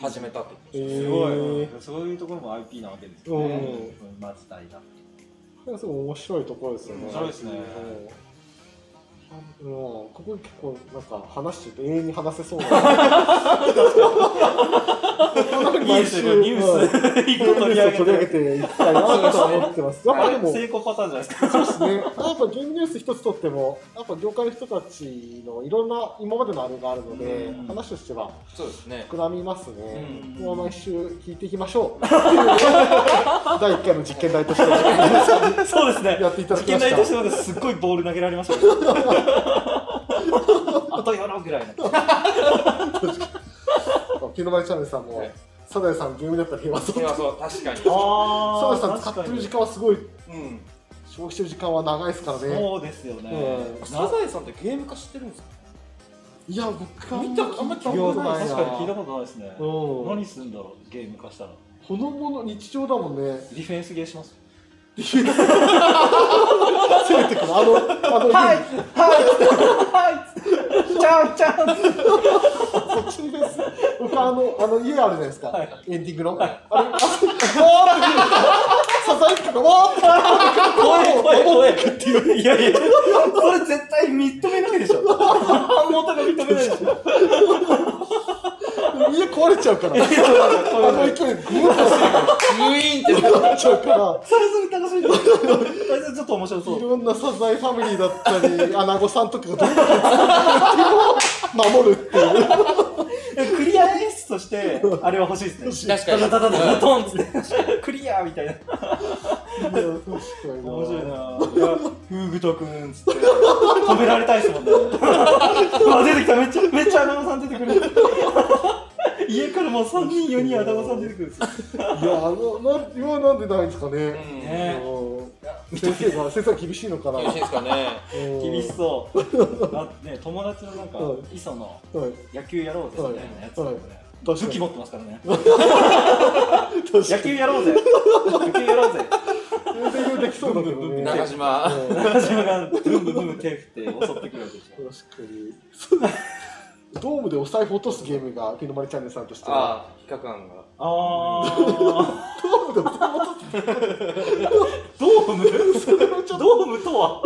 Speaker 2: 始めたって
Speaker 1: 言ってすごい。そういうところも IP なわけですよね。馬自体
Speaker 3: が。すごい面白いところですよね。
Speaker 1: 面白いですね。
Speaker 3: うん、ここ結構なんか話してて永遠に話せそうな。
Speaker 1: いいですよ、ニュース、一個取り上
Speaker 3: げていきたいなと思ってます。やっぱでも、
Speaker 1: 成功パターンじゃないですか。
Speaker 3: そうですね。やっぱゲームニュース一つとっても、やっぱ業界の人たちのいろんな今までのあれがあるので、話としては
Speaker 2: そうですね。
Speaker 3: 膨らみますね。もう毎週聞いていきましょう。第1回の実験台として。
Speaker 1: そうですね。
Speaker 3: やっていただき
Speaker 1: ました。実験台としてはすっごいボール投げられました。あとよろぐらいの。
Speaker 3: 日の丸チャンネルさんも、はい、サダヤさんゲームだったら平和そう
Speaker 2: 平和そう確かに。サ
Speaker 3: ダヤさん使ってる時間はすごい、うん、消費してる時間は長いですからね。
Speaker 1: そうですよね、
Speaker 2: うん、サザエさんってゲーム化してるんですか？
Speaker 3: いや僕
Speaker 2: は見たあんま聞いたことない
Speaker 1: 確かに聞いたことないですね、うん、何するんだろうゲーム化したら。
Speaker 3: ほのぼの日常だもんね。
Speaker 1: ディフェンスゲーします
Speaker 3: 攻めてくる。あのあの
Speaker 1: はい。はい。はい。ちゃんちゃん
Speaker 3: そっちです。僕あの、あの家あるじゃないですか。はい、エンディングの。はい、あれ、あ、わーってサザエとかわーって
Speaker 1: 怖い怖い怖いいやいや、それ絶対認めないでしょ。版元が認めないでしょ。
Speaker 3: 家壊れちゃうから。あの勢いでグーッと
Speaker 2: ーンってなっちゃうから。
Speaker 1: それぞれ楽しい。それちょっと面白そう。
Speaker 3: いろんなサザエファミリーだったり、アナゴさんとかがどんどん守るってい
Speaker 1: う。クリア演出として、あれは欲しいですね。確かに。ダダダダダドンって。クリアみたいな。面白いな。フーグトくんつって。止められたいですもんね。あ、出てきた。めっちゃ、めっちゃアナゴさん出てくる。家からもう3人4人アナゴさん出てくるんですよ。
Speaker 3: いや、あの、な、今なんでないんですかね。ね。先生が 先生は厳しいのかな。
Speaker 2: 厳しいですかね。
Speaker 1: 厳しそう。あね友達のなんか、磯の野球やろうぜみたいなやつとかね、武器持ってますからね。野球やろうぜ。野球やろうぜ。
Speaker 3: 全然できそうだけどね。
Speaker 2: 中島。
Speaker 1: 中島がブンブンブン手振って襲ってくるわけでしょ。
Speaker 3: 確かにドームでお財布落とすゲームがピノマリチャンネルさんとしては。
Speaker 2: 比較案が。
Speaker 1: ああドームでお財布落とす。ドーム？ドームとは？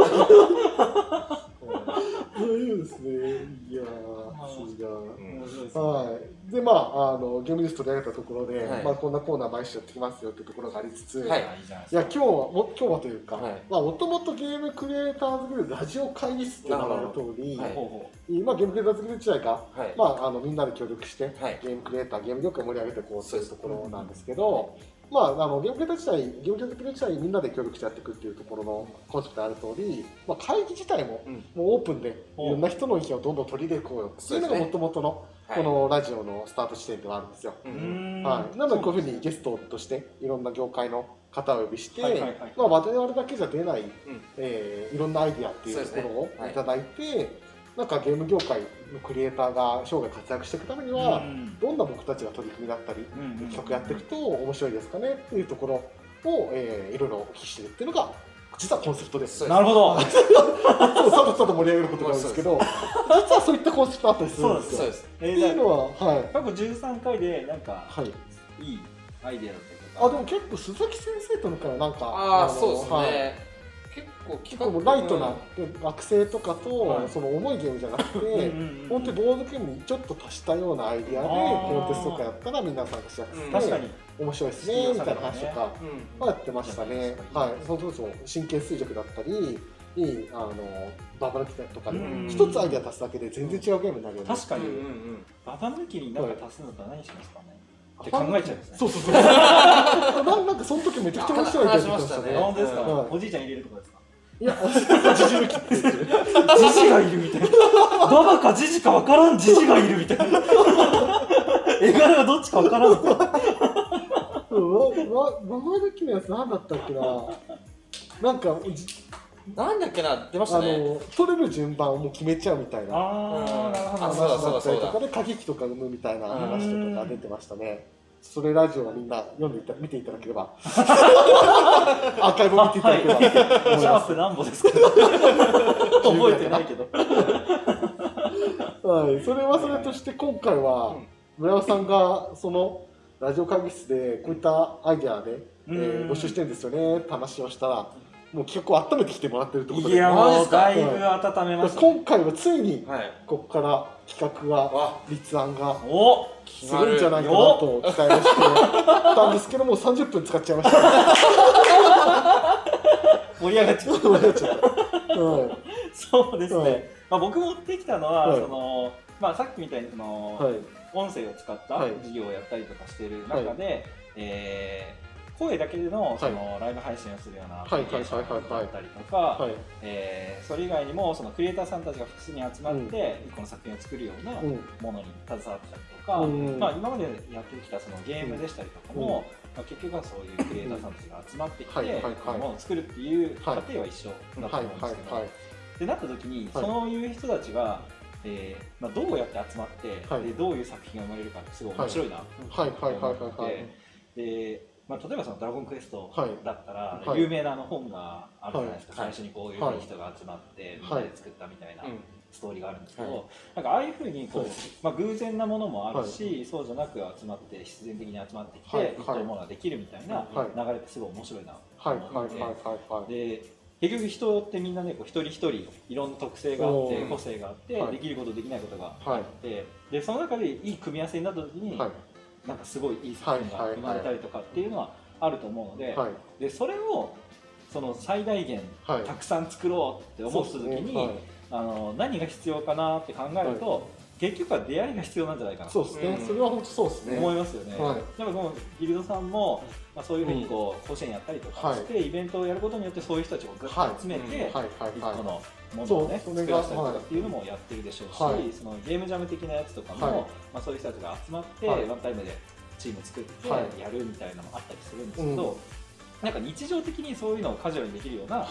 Speaker 3: そういうですね。いやーが、はい。でまああのゲームニュース取り上げたところで、はい、まあ、こんなコーナー毎週やってきますよっていうところがありつつ、はい、いや今日はも今日はというか、はい、まあもともとゲームクリエイターズグループラジオ会議室って名前の通り、はい、まあ、ゲームクリエイターズグループ自体が、まあ、あのみんなで協力して、ゲームクリエイターゲーム業界を盛り上げていこうというところなんですけど、まあ、あのゲーム自体、ゲーム自体みんなで協力してやっていくっていうところのコンセプトある通り、まあ、会議自体も,、もうオープンで、いろんな人の意見をどんどん取り入れていこうよっていうのがもともとの、このラジオのスタート地点ではあるんですよ。はい、なのでこういうふうにゲストとしていろんな業界の方をお呼びして、まあ、我々だけじゃ出ない、うん、えー、いろんなアイディアっていうところをい。ただいて、ねはい、なんかゲーム業界のクリエイターが生涯活躍していくためには、うん、どんな僕たちが取り組みだったり、企画やっていくと面白いですかねっていうところを、えー、いろいろお聞きしてるっていうのが実はコンセプトです。
Speaker 1: なるほど。
Speaker 3: さとさと盛り上げることなんですけど、実はそういったコンセプトあったりするんですよ。そうです。
Speaker 1: えー、っていうのは、はい。過去13回で、なんか、はい、いいアイディアだったりとか。
Speaker 3: あ、でも結構鈴木先生とのからなんか、
Speaker 2: ああ、そうですね。はい
Speaker 3: 結構ライトな学生とかと、その重いゲームじゃなくて本当にボードゲームにちょっと足したようなアイディアでコンテストとかやったらみんな参加しやすくて、確かに。面白いですねみたいな話とかはやってましたね。はい、そうそうそう神経衰弱だったりいいあのババ抜きとかで一つアイディア足すだけで全然違うゲームになるよね。
Speaker 1: 確かに、ババ抜きに何か足すのと何しますか？ね。って考えちゃうんですね。
Speaker 3: そうそうそう。なんかその時めちゃくちゃ面白い
Speaker 2: 話しましたね。
Speaker 1: 本当ですか？おじいちゃん入れるとかですか？
Speaker 3: いや、ジジ抜きって言ってる。
Speaker 1: ジジがいるみたいな。ババかジジか分からんジジがいるみたいな。絵柄がどっちか分からん。わ、わ、
Speaker 3: ババ抜きのやつ何だったっけな。なんか、
Speaker 2: なんだっけな、出ましたね。あの、
Speaker 3: 取れる順番をもう決めちゃうみたいな。
Speaker 1: ああ、なるほど。
Speaker 3: 話だったりとかで、過激とか生むみたいな話とかが出てましたね。それラジオはみんな読んでいた見ていただければ。アーカイブを見ていただければ、はい、
Speaker 1: シャープ何本ですか？覚えてないけど。
Speaker 3: はい。それはそれとして今回は村山さんがそのラジオ会議室でこういったアイデアで、えー、募集してるんですよね。って話をしたらもう企画を温めてきてもらってるってことで
Speaker 1: いやもうだいぶ温めました、
Speaker 3: 今回はついにここから企画が立案がするんじゃないかなと期待をしてたんですけども30分使っちゃいました。
Speaker 1: 盛り上がっちゃった。盛り上がっちゃった、はい、そうですね、まあ、僕持ってきたのは、そのまあ、さっきみたいにその、音声を使った事業をやったりとかしている中で、はい、えー声だけでのそのライブ配信をするようなアプリケーションだったりとかそれ以外にもそのクリエイターさんたちが複数に集まって一個の作品を作るようなものに携わったりとか、まあ、今までやってきたそのゲームでしたりとかも、まあ、結局はそういうクリエイターさんたちが集まってきてものを作るっていう過程は一緒だと思うんですけど。ってなった時にそういう人たちがえーまあ、どうやって集まって、はい、でどういう作品が生まれるかってすごい面白いなと思ってでまあ、例えばその「ドラゴンクエスト」だったら、有名なの本があるじゃないですか、最初にこういう人が集まってみんなで作ったみたいなストーリーがあるんですけど、なんかああいうふうにこう、まあ、偶然なものもあるし、そうじゃなく集まって必然的に集まってきて、一等ものができるみたいな流れってすごい面白いなと思って。で結局人ってみんなねこう一人一人いろんな特性があって個性があって、できることできないことがあって、でその中でいい組み合わせになった時に、なんかすごいいい作品が生まれたりとかっていうのはあると思うので,、でそれをその最大限たくさん作ろうって思った時に、あの何が必要かなって考えると、結局は出会いが必要なんじゃないかな
Speaker 3: そうですね、それは本当そうですね。
Speaker 1: 思いますよね、はい、だからこのギルドさんも、まあ、そういうふうにこう、甲子園やったりとかして、イベントをやることによってそういう人たちをぐっと集めて、一個のものをね作らせたりとかっていうのもやってるでしょうし、そのゲームジャム的なやつとかも、まあ、そういう人たちが集まって、ワンタイムでチーム作ってやるみたいなのもあったりするんですけど、なんか日常的にそういうのをカジュアルにできるような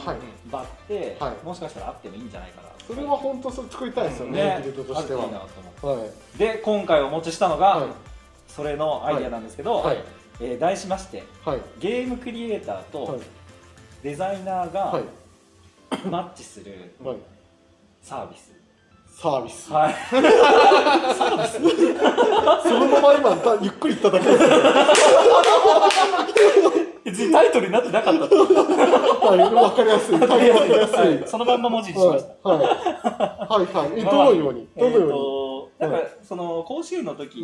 Speaker 1: 場って、はい、もしかしたらあってもいいんじゃないかな
Speaker 3: それは本当それ作りたいですよね、ね
Speaker 1: ギルドとしては。はい、で今回お持ちしたのが、はい、それのアイデアなんですけど、はい、えー、題しまして、ゲームクリエイターとデザイナーがマッチするサービス。
Speaker 3: サービス。はい。サービス？そのまま今ゆっくり言っただけです。
Speaker 1: 別にタイトルになってなかったはい、
Speaker 3: わかりやすい。わかりやすい。はい、
Speaker 1: そのまんま文字にしました。はい。
Speaker 3: はい、はい。どのように？どのよ
Speaker 1: うに、なんか、その、甲子園の時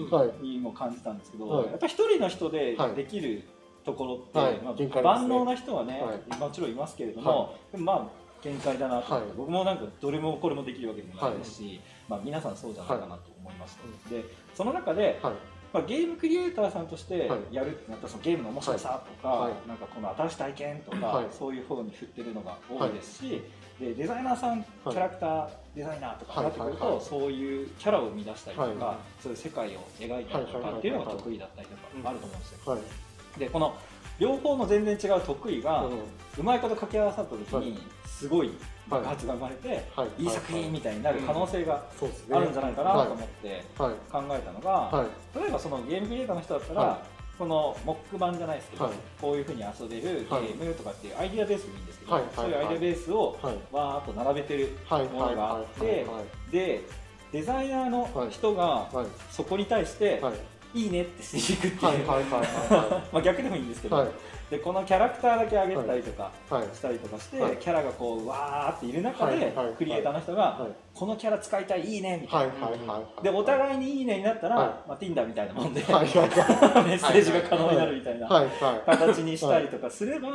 Speaker 1: にも感じたんですけど、やっぱ一人の人でできるところって、まあ、万能な人はね、もちろんいますけれども、でもまあ、限界だなと、僕もなんかどれもこれもできるわけでもないですし、まあ、皆さんそうじゃないかなと思います、でその中で、まあ、ゲームクリエイターさんとしてやるってなったらそのゲームの面白さとか、はい、なんかこの新しい体験とか、はい、そういう方に振ってるのが多いですし、でデザイナーさんキャラクターデザイナーとかなってくると、そういうキャラを生み出したりとか、そういう世界を描いたりとかっていうのが得意だったりとかあると思うんですよ。でこの両方の全然違う得意が、うまいこと掛け合わさった時にすごい爆発が生まれて、い。い作品みたいになる可能性があるんじゃないかなと思って考えたのが、例えばそのゲームクリエイターの人だったら、そのモック版じゃないですけど、こういうふうに遊べるゲームとかっていうアイディアベースでいいんですけど、そういうアイディアベースをわーっと並べてるものがあってでデザイナーの人がそこに対していいねってしていくっていう。まあ逆でもいいんですけど、はい、でこのキャラクターだけ上げたりとかしたりとかして、はい、キャラがこうわーっている中で、クリエイターの人が、このキャラ使いたいいいねみたいな、でお互いにいいねになったら、まあ、Tinder みたいなもんで、メッセージが可能になるみたいな。形にしたりとかすれば、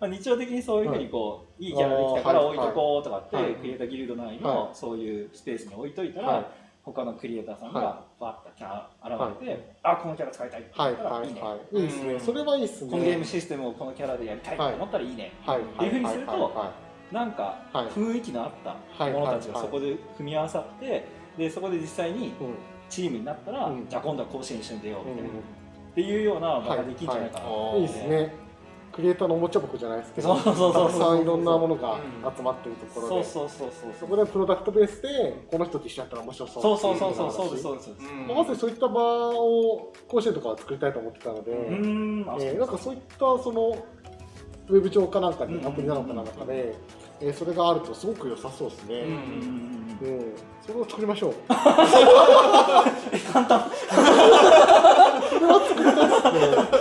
Speaker 1: まあ、日常的にそういうふうにこう、い。いキャラできたから置いとこうとかって、クリエイターギルド内のそういうスペースに置いといたら、他のクリエイターさんがバッとキャラ現れて、はい、あこのキャラ使いたいって言ったらいいね、はい。
Speaker 3: いいですね。それはいいですね。
Speaker 1: このゲームシステムをこのキャラでやりたい。と思ったらいいね、はい、っていうふうにすると、なんか雰囲気のあった者たちがそこで組み合わさってでそこで実際にチームになったら、うん、じゃあ今度は甲子園一緒に出ようみたいな、うん、っていうような場ができんじゃないかな、
Speaker 3: いい。ですねクリエイターのおもちゃ箱じゃないですけど
Speaker 1: たくさ
Speaker 3: んいろんなものが集まってるところで。そうそうそうそう。そこでプロダクトベースでこの人と一緒やったら面白そう
Speaker 1: そうそうそうそう。そうですそうです、
Speaker 3: まさにそういった場を甲子園とかは作りたいと思ってたので、うん、えー、なんかそういったそのウェブ上かなんかにアプリなのかなんかで、えー、それがあるとすごく良さそうですね。うん、うん、それを作りましょう。
Speaker 1: 簡単。
Speaker 3: それは作りたいですね。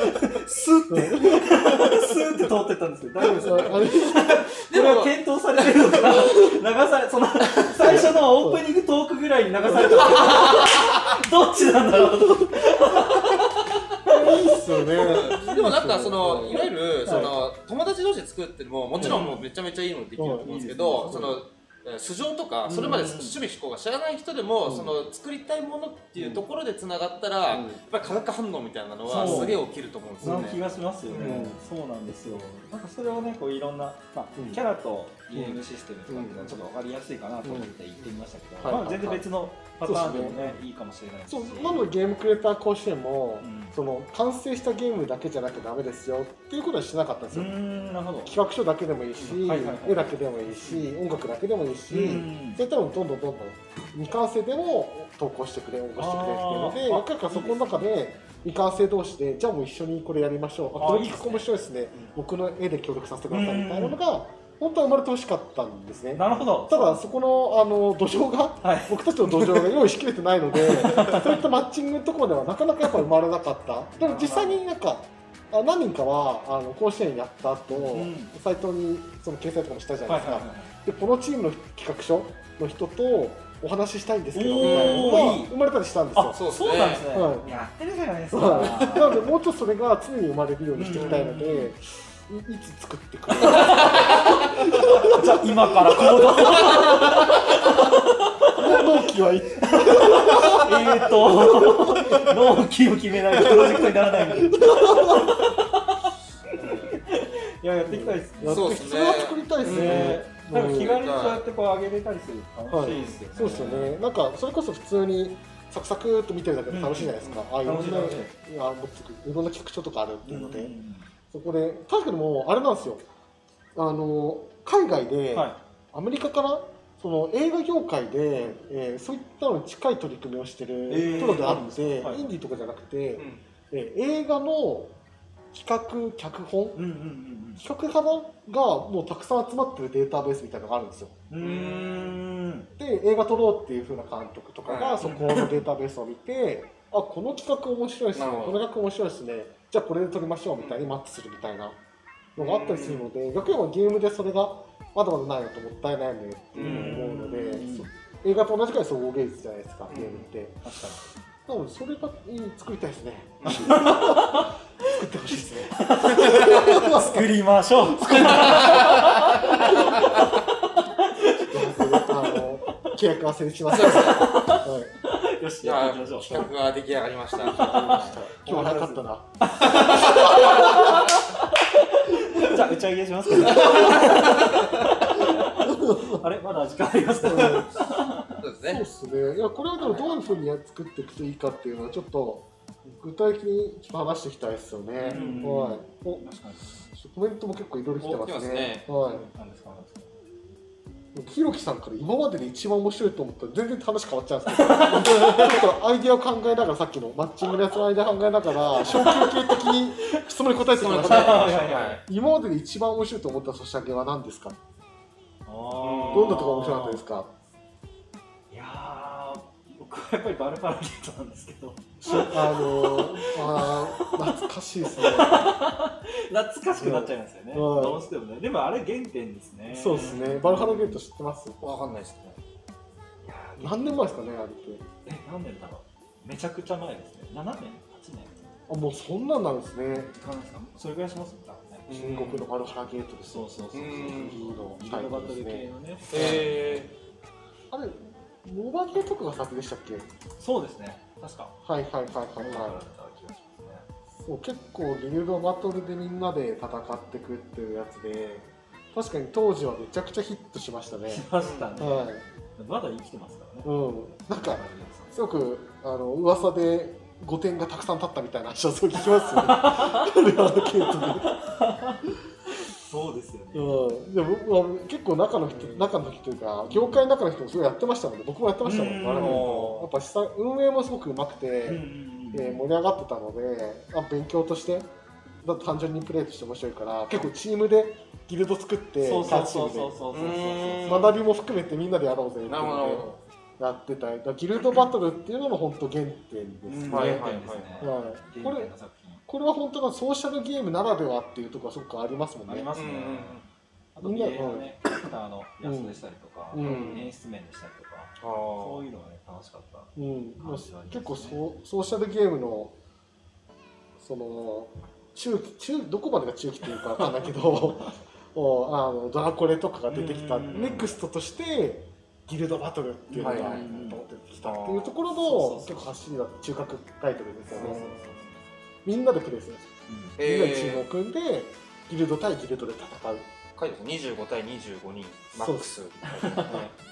Speaker 1: スーって、スーって通ってたんですよ。大丈夫ですか？これは検討されてるのか流され、その、最初のオープニングトークぐらいに流されたど。っちなんだろうと。
Speaker 3: いいっすよね。
Speaker 2: でもなんかそのい。わゆるその友達同士で作ってももちろんもうめちゃめちゃいいのできると思うんですけど、その素性とかそれまで趣味思考が知らない人でも、その作りたいものっていうところでつながったら、やっぱり化学反応みたいなのはすげえ起きると思うんですよね。
Speaker 1: 気がしますよね、そうなんですよ。なんかそれをねこういろんな、まあキャラとゲームシステムとかっていうのはちょっと分かりやすいかなと思って言ってみましたけど、まあ全然別のパターンでもねいいかもしれない
Speaker 3: そう今のゲームクリエイター甲子園も、その完成したゲームだけじゃなきゃダメですよっていうことはしなかったんですよ。なるほど。企画書だけでもいいし、絵だけでもいいし、音楽だけでもいいし、そういったのどんどんどんどん未完成でも投稿してくれ応募してくれっていうので僕らそこの中で未完成同士でじゃあもう一緒にこれやりましょう。この企画面白いですね。僕の絵で協力させてくださいみたいなのが本当は生まれてほしかったんですね。
Speaker 1: なるほど。
Speaker 3: ただそこのあの土壌が、はい、僕たちの土壌が用意しきれてないので、そういったマッチングのところではなかなかやっぱ生まれなかった。でも実際になんかあ何人かはあの甲子園やった後、うん、サイトにその掲載とかもしたじゃないですか。はいはいはい、でこのチームの企画書の人とお話ししたいんですけどみたいなのが生まれたりしたんですよ。
Speaker 1: そうなんですね。はい、やってるじゃないですか。な
Speaker 3: のでもうちょっとそれが常に生まれるようにしていきたいので。いいつ作ってくる じゃ
Speaker 1: あ今から行動
Speaker 3: 納期はい
Speaker 1: えっと納期を決めないとプロジェクトにならないいややっていきたいです
Speaker 3: ね。そうですね。それは作りたいですね、
Speaker 1: なんか気軽にそうやってこう上げれたりする楽しいですよね、
Speaker 3: そうですよね。なんかそれこそ普通にサクサクっと見てるだけで楽しいじゃないですか、ああいろんないろんな企画書とかあるっていうので、そこで確かにもうあれなんですよ。あの海外で、はい、アメリカからその映画業界で、えー、そういったのに近い取り組みをしてるプロであるので、えーはい、インディーとかじゃなくて、うん、えー、映画の企画脚本、うんうんうん、企画派がもうたくさん集まってるデータベースみたいなのがあるんですよ。で映画撮ろうっていうふうな監督とかがそこのデータベースを見て、あこの企画面白いですね。この企画面白いですね。じゃあこれで撮りましょうみたいにマッチするみたいなのがあったりするので逆にはゲームでそれがまだまだないのともったいないねって思うので映画と同じくらい総合芸術じゃないですかゲームって。確かに。なのでそれが作りたいですね。作ってほしいですね。
Speaker 1: 作りましょう。
Speaker 3: 契約は成立します、はい
Speaker 2: よし、やっていきましょう。企画が出来上がりました。今日
Speaker 3: はなかったな。
Speaker 1: じゃあ、打ち上げしますか、あれ？まだ時間ありますか、そう
Speaker 2: ですね。
Speaker 3: そうですね。いや、これはでもどういうふうに作っていくといいかっていうのは、ちょっと、具体的にちょっと話していきたいですよね。はい。お、コメントも結構いろいろ来てますね。はい。ひろきさんから今までで一番面白いと思ったら全然話変わっちゃうんですけどちょっとアイディアを考えながらさっきのマッチングのやつのアイデアを考えながら昇級系的に質問に答えてきました、今までで一番面白いと思ったソシャゲは何ですか？どんなところ面白かったですか？
Speaker 1: 僕はやっぱりバルファラゲートなんですけど。
Speaker 3: あのあ懐かしいですね。
Speaker 1: 懐かしくなっちゃいますよね、どうしてもね。でもあれ原点ですね。
Speaker 3: そうですね。バルファラゲート知ってます？
Speaker 2: わかんないですね。
Speaker 3: 何年前ですかねあれって。
Speaker 1: え何年だろう。めちゃくちゃ前ですね。7年？8年？
Speaker 3: あもうそんなんなんですね。
Speaker 1: それぐらいします？か
Speaker 3: 中国のバルファラゲートです
Speaker 1: そうそうそうそう。リ
Speaker 3: ー
Speaker 1: ドタイプですね。
Speaker 3: えあれモバゲとかが先でしたっけ？
Speaker 1: そうですね。確か。
Speaker 3: はいはいはいはいはい。そう結構ギルドバトルでみんなで戦ってくっていうやつで確かに当時はめちゃくちゃヒットしましたね。
Speaker 1: しましたね、はい、まだ生きてますからね。うん。
Speaker 3: なんかすごくあの噂で5点がたくさん立ったみたいな話はそう聞きますよね。レアーケー
Speaker 1: トで。そうですよね、
Speaker 3: うん、でも、まあ、結構中の人、中の人というか業界の中の人もすごいやってましたので僕もやってましたもん、うん、やっぱ運営もすごくうまくて、うん、えー、盛り上がってたのであ勉強として単純にプレーとして面白いから結構チームでギルド作って学びも含めてみんなでやろうぜってやってた。りギルドバトルっていうのも本当原点ですね。はいはいはい、これこれは本当のソーシャルゲームならではっていうところはすごくありますもんね。ありますね。
Speaker 1: あと、ゲームね、キャラクターのやつでしたりとか、演出面でしたりとか、そういうのがね、楽しかった。うん、
Speaker 3: 結構ソソーシャルゲームの、その、中期、中、どこまでが中期っていうかわかんないけど、あのドラコレとかが出てきた、ネクストとして、ギルドバトルっていうのが出てきたっていうところの結構走りだ中核タイトルですよね。みんなでプレイするんですよ、うん、みんなでチームを組んでギルド対ギルドで戦う。
Speaker 2: 書いてます25対25人マックス。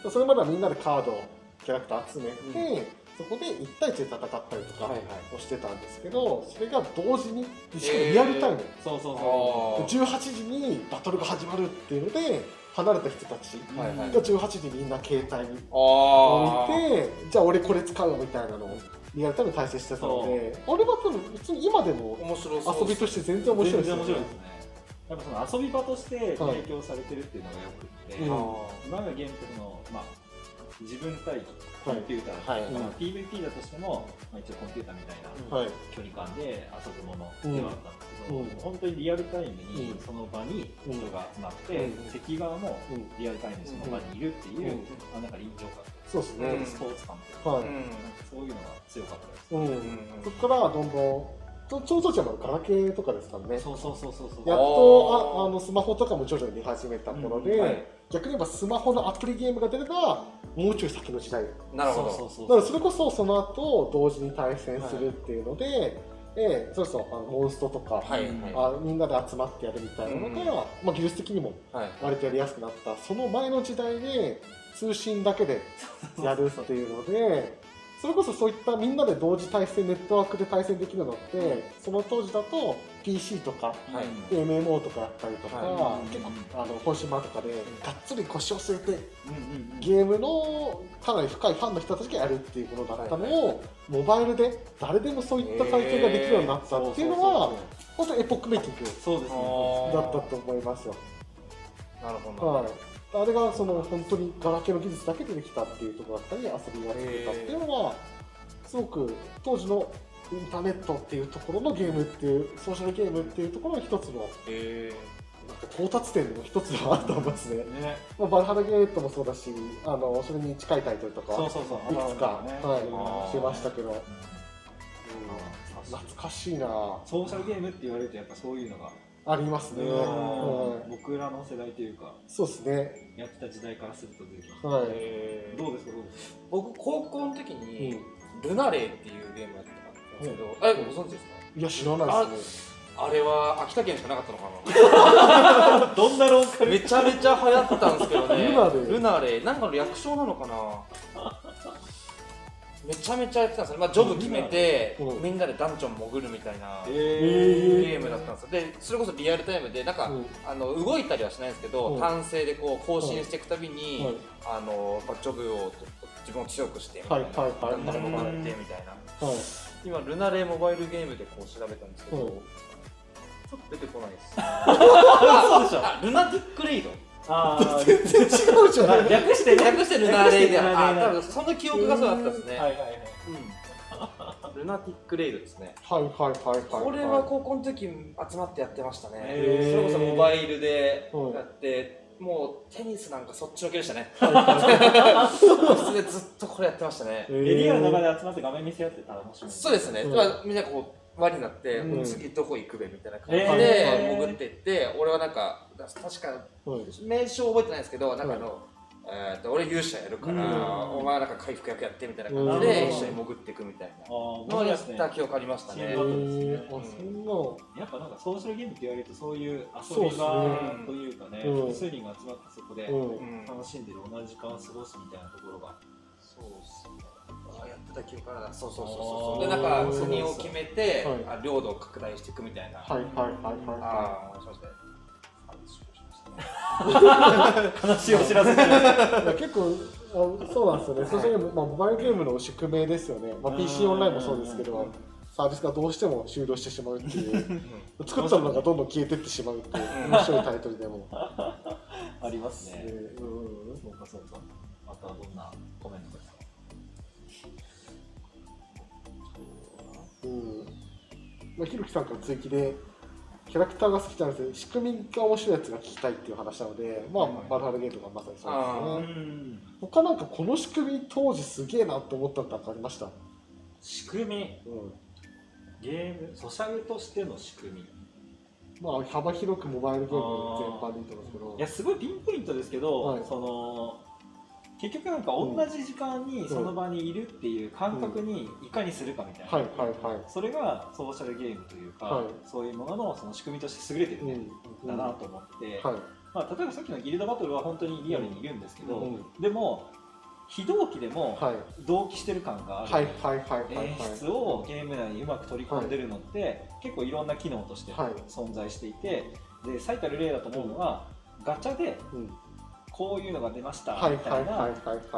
Speaker 3: そ それまではみんなでカードキャラクター集めて、うん、そこで1対1で戦ったりとかをしてたんですけど、それが同時にしかもリアルタイム、えー、そうそう。そう18時にバトルが始まるっていうので離れた人たちが18時にみんな携帯に置いてじゃあ俺これ使うみたいなのをリアルタイム対戦してたのであれは多分普通に今でも遊びとして全然面白いですね。
Speaker 1: やっぱその遊び場として提供されてるっていうのがよくて、はい、今までゲームっていうのまあ自分対コンピューター、はい。はい。まあ、PVP だとしても、まあ、一応コンピューターみたいな距離感で遊ぶものではあったんですけど、うん、本当にリアルタイムにその場に人が集まって、うん、敵側もリアルタイムにその場にいるっていう、うん、あなんか臨場感
Speaker 3: そうですね。
Speaker 1: スポーツ感とか、はい、そういうのが強かったです、
Speaker 3: うんそこからどんどんちょちょうどちゃんガラケーとかですからね。
Speaker 1: そうそうそうそう
Speaker 3: やっとああのスマホとかも徐々に出始めた頃で、うん。はい、逆に言えばスマホのアプリゲームが出ればもうちょい先の時代。
Speaker 2: なるほ
Speaker 3: ど。だからそれこそその後同時に対戦するっていうので、はい、えそうそうあのモンストとか、はいはい、あみんなで集まってやるみたいなのが、うん、まあ、技術的にも割とやりやすくなった、その前の時代で通信だけでやるっていうのでそれこそそういったみんなで同時対戦ネットワークで対戦できるのってその当時だと PC とか、はい、MMO とかやったりとか、はい、結構あのコンシューマーとかでがっつり腰を据えて、ゲームのかなり深いファンの人たちがやるっていうものだったのを、モバイルで誰でもそういった体験ができるようになったっていうのは、本当にエポックメイキングだったと思いますよ。
Speaker 2: なるほど、はい。
Speaker 3: あれがその本当にガラケーの技術だけでできたっていうところだったり遊びが作れたっていうのはすごく当時のインターネットっていうところのゲームっていうソーシャルゲームっていうところの一つのなんか到達点の一つではあると思いますね。ね。まあ、バルハラゲートもそうだしあのそれに近いタイトルとかいくつか、ね、はい、しましたけど、うん、懐かしいな。
Speaker 1: ソーシャルゲームって言われるとやっぱそういうのが
Speaker 3: ありますね、
Speaker 1: 僕らの世代というか
Speaker 3: そうですね。
Speaker 1: やってた時代からすると出てきます、はい、どうですか？どうですか？僕
Speaker 2: 高校の時に、ルナレイっていうゲームやってたんですけど、えご存知ですか？
Speaker 3: いや知らないです。ね
Speaker 2: あれは秋田県しかなかったのか
Speaker 1: な。どんなローカル
Speaker 2: めちゃめちゃ流行ったんですけどね。ルナレイルナレイなんかの略称なのかな。めちゃめちゃやってたんですよ、まあ、ジョブ決めて、うん、みんなでダンジョン潜るみたいなゲームだったんですよ。でそれこそリアルタイムでなんか、うん、あの動いたりはしないんですけど、うん、単性でこう更新していくたびに、あのまあ、ジョブを自分を強くしてみたいな、はいはってみたいな、はい、今ルナレイモバイルゲームでこう調べたんですけど、ちょっと出てこないです、そうでしょ。ルナティックレイド。
Speaker 3: あ全然違うじゃない
Speaker 2: 略して略してルナーレイであ多分その記憶がそうだったですね。はいはいはい、うん、ルナティックレイドですね。
Speaker 3: はいはいはいはい
Speaker 2: これは高校の時集まってやってましたね。それこそモバイルでやって、もうテニスなんかそっちのけでしたね。室でずっとこれやってましたね。
Speaker 1: エリアの中で集まって画面見せ合って楽し
Speaker 2: む。そうですね。まあみんなこう輪になって、うん、次どこ行くべみたいな感じで潜っていって、俺はなんか確か名称覚えてないんですけどなんかあの、えー、と俺勇者やるから、お前なんか回復役やってみたいな感じで一緒に潜っていくみたいな。のをやった記憶ありましたね。やっ
Speaker 1: ぱなんかソーシャルゲームって言われるとそういう遊び場というかね複数人が集まってそこで楽しんでる同じ時間を過ごすみたいなところが。
Speaker 2: そうっすね。あやって卓球からだそうそうそうそうでなんか国を決めて、はい、領土を拡大していくみたいな。
Speaker 3: はいはいはいはいああしました
Speaker 1: 話を知らせて。
Speaker 3: 結構あそうなんですよね、そしてまあ、モバイルゲームの宿命ですよね、まあ、PC オンラインもそうですけど、サービスがどうしても終了してしまうっていう、作ったものがどんどん消えていってしまうっていう、面白いタイトルでも。
Speaker 1: ありますね。うん、そうかそうか。またどんなコメントですか？
Speaker 3: うん。まあ、ひろきさんから追記で、キャラクターが好きなんです仕組みが面白いやつが聞きたいっていう話なので、まあ、バルハルゲートがまさにそうですね。他なんかこの仕組み当時すげえなって思ったのってありました？
Speaker 1: 仕組み、うん、ゲーム？ソシャゲとしての仕組み。
Speaker 3: まあ幅広くモバイルゲーム全般でいいと思うんですけど。
Speaker 1: いやすごいピンポイントですけど、はい、その結局なんか同じ時間にその場にいるっていう感覚にいかにするかみたいな、それがソーシャルゲームというか、はい、そういうもののその仕組みとして優れてるんだなと思って、はい。まあ、例えばさっきのギルドバトルは本当にリアルにいるんですけど、でも非同期でも同期してる感がある。演出をゲーム内にうまく取り込んでるのって、結構いろんな機能として存在していて、で最たる例だと思うのは、ガチャでこういうのが出ましたみたいな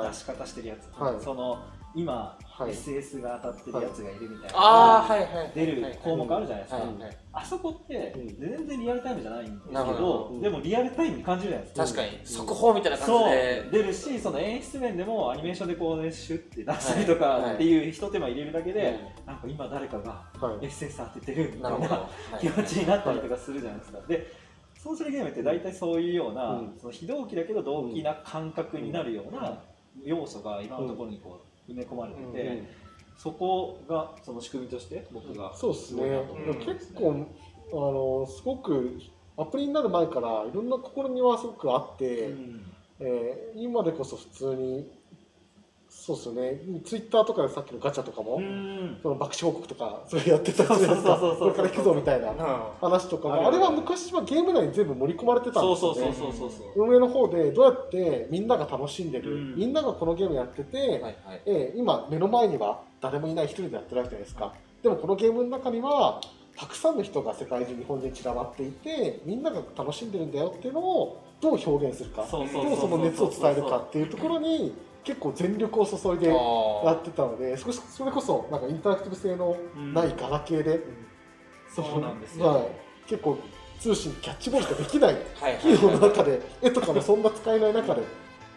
Speaker 1: 出し方してるやつ、その今、はい、SS が当たってるやつがいるみたいな、はい、出る項目あるじゃないですか、あそこって全然リアルタイムじゃないんですけど、でもリアルタイムに感じるじゃないです
Speaker 2: か確かに。速報みたいな感じで。
Speaker 1: 出るしその演出面でもアニメーションでこうねシュッて出したりとかっていうひと手間入れるだけで、なんか今誰かが SS 当ててるみたいな気持ちになったりとかするじゃないですか。でソーシャルゲームって大体そういうような、その非同期だけど同期な感覚になるような要素が今のところにこう埋め込まれてて、そこがその仕組みとして僕が
Speaker 3: そうですね。結構あのすごくアプリになる前からいろんな試みはすごくあって、うん、えー、今でこそ普通にそうですよね。ツイッターとかでさっきのガチャとかも、その爆笑報告とかそれやってたじゃないですか。これから行くぞみたいな話とかも、あれは昔はゲーム内に全部盛り込まれてたんですよね。運営の方でどうやってみんなが楽しんでる、みんながこのゲームやってて、はいはい、えー、今目の前には誰もいない一人でやってるわけじゃないですか。でもこのゲームの中にはたくさんの人が世界中日本で散らばっていてみんなが楽しんでるんだよっていうのをどう表現するかどうその熱を伝えるかっていうところに結構全力を注いでやってたので少しそれこそなんかインタラクティブ性のないガラケーで、うん、
Speaker 1: そうなんですよ、はい、
Speaker 3: 結構通信キャッチボールができない企業の中で絵とかもそんな使えない中で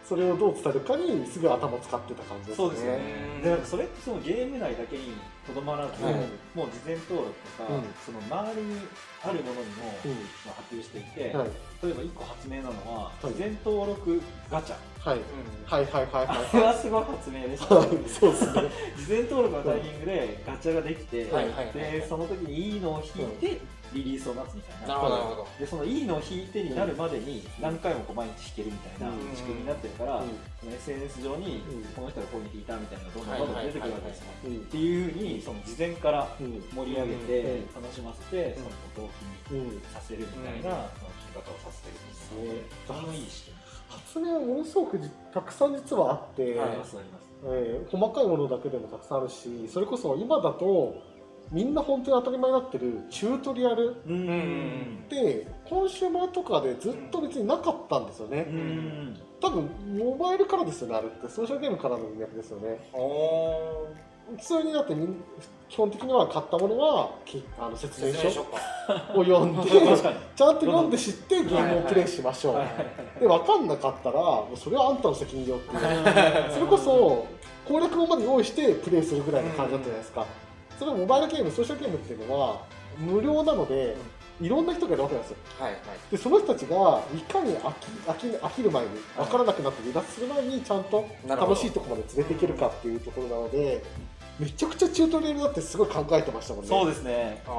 Speaker 3: それをどう伝えるかにすぐ頭使ってた感じですね。そうですね。
Speaker 1: でそれってそのゲーム内だけにとどまらず、はい、もう事前登録とか、うん、その周りにあるものにも、うん、まあ、発表していて、はい、例えば1個発明なのは、はい、事前登録ガチャ。
Speaker 3: はい、はいはいはいはい
Speaker 1: これはすごい発明でした、ね、
Speaker 3: そうですね。
Speaker 1: 事前登録のタイミングでガチャができて、でその時にいいのを引いて、リリースを待つみたいな。
Speaker 2: なるほど
Speaker 1: でそのいいのを引いてになるまでに何回もこう毎日弾けるみたいな仕組みになってるから、うん、SNS 上にこの人がこういうに弾いたみたいなどんどんどんどん出てくるわけですよ、っていうふうにその事前から盛り上げて楽しませてその動機にさせるみたいなその弾き方をさせてるんですねいい
Speaker 3: 発明はものすごくたくさん実はあって、はいえー、細かいものだけでもたくさんあるしそれこそ今だとみんな本当に当たり前になってるチュートリアルってコンシューマーとかでずっと別になかったんですよね。多分モバイルからですよねあれって。ソーシャルゲームからの脈ですよね普通になって基本的には買ったものはあの説明書を読んで ちゃんと読んで知ってゲームをプレイしましょう。で分かんなかったらもうそれはあんたの責任よっていう。それこそ攻略本まで用意してプレイするぐらいの感じだったじゃないですか。それモバイルゲームソーシャルゲームっていうのは無料なので、いろんな人がいるわけなんですよ、はいはい、でその人たちがいかに飽き飽き飽きる前に分からなくなって離脱する前にちゃんと楽しいところまで連れていけるかっていうところなのでめちゃくちゃチュートリアルだってすごい考えてましたもんね。
Speaker 1: そうですね。
Speaker 3: ど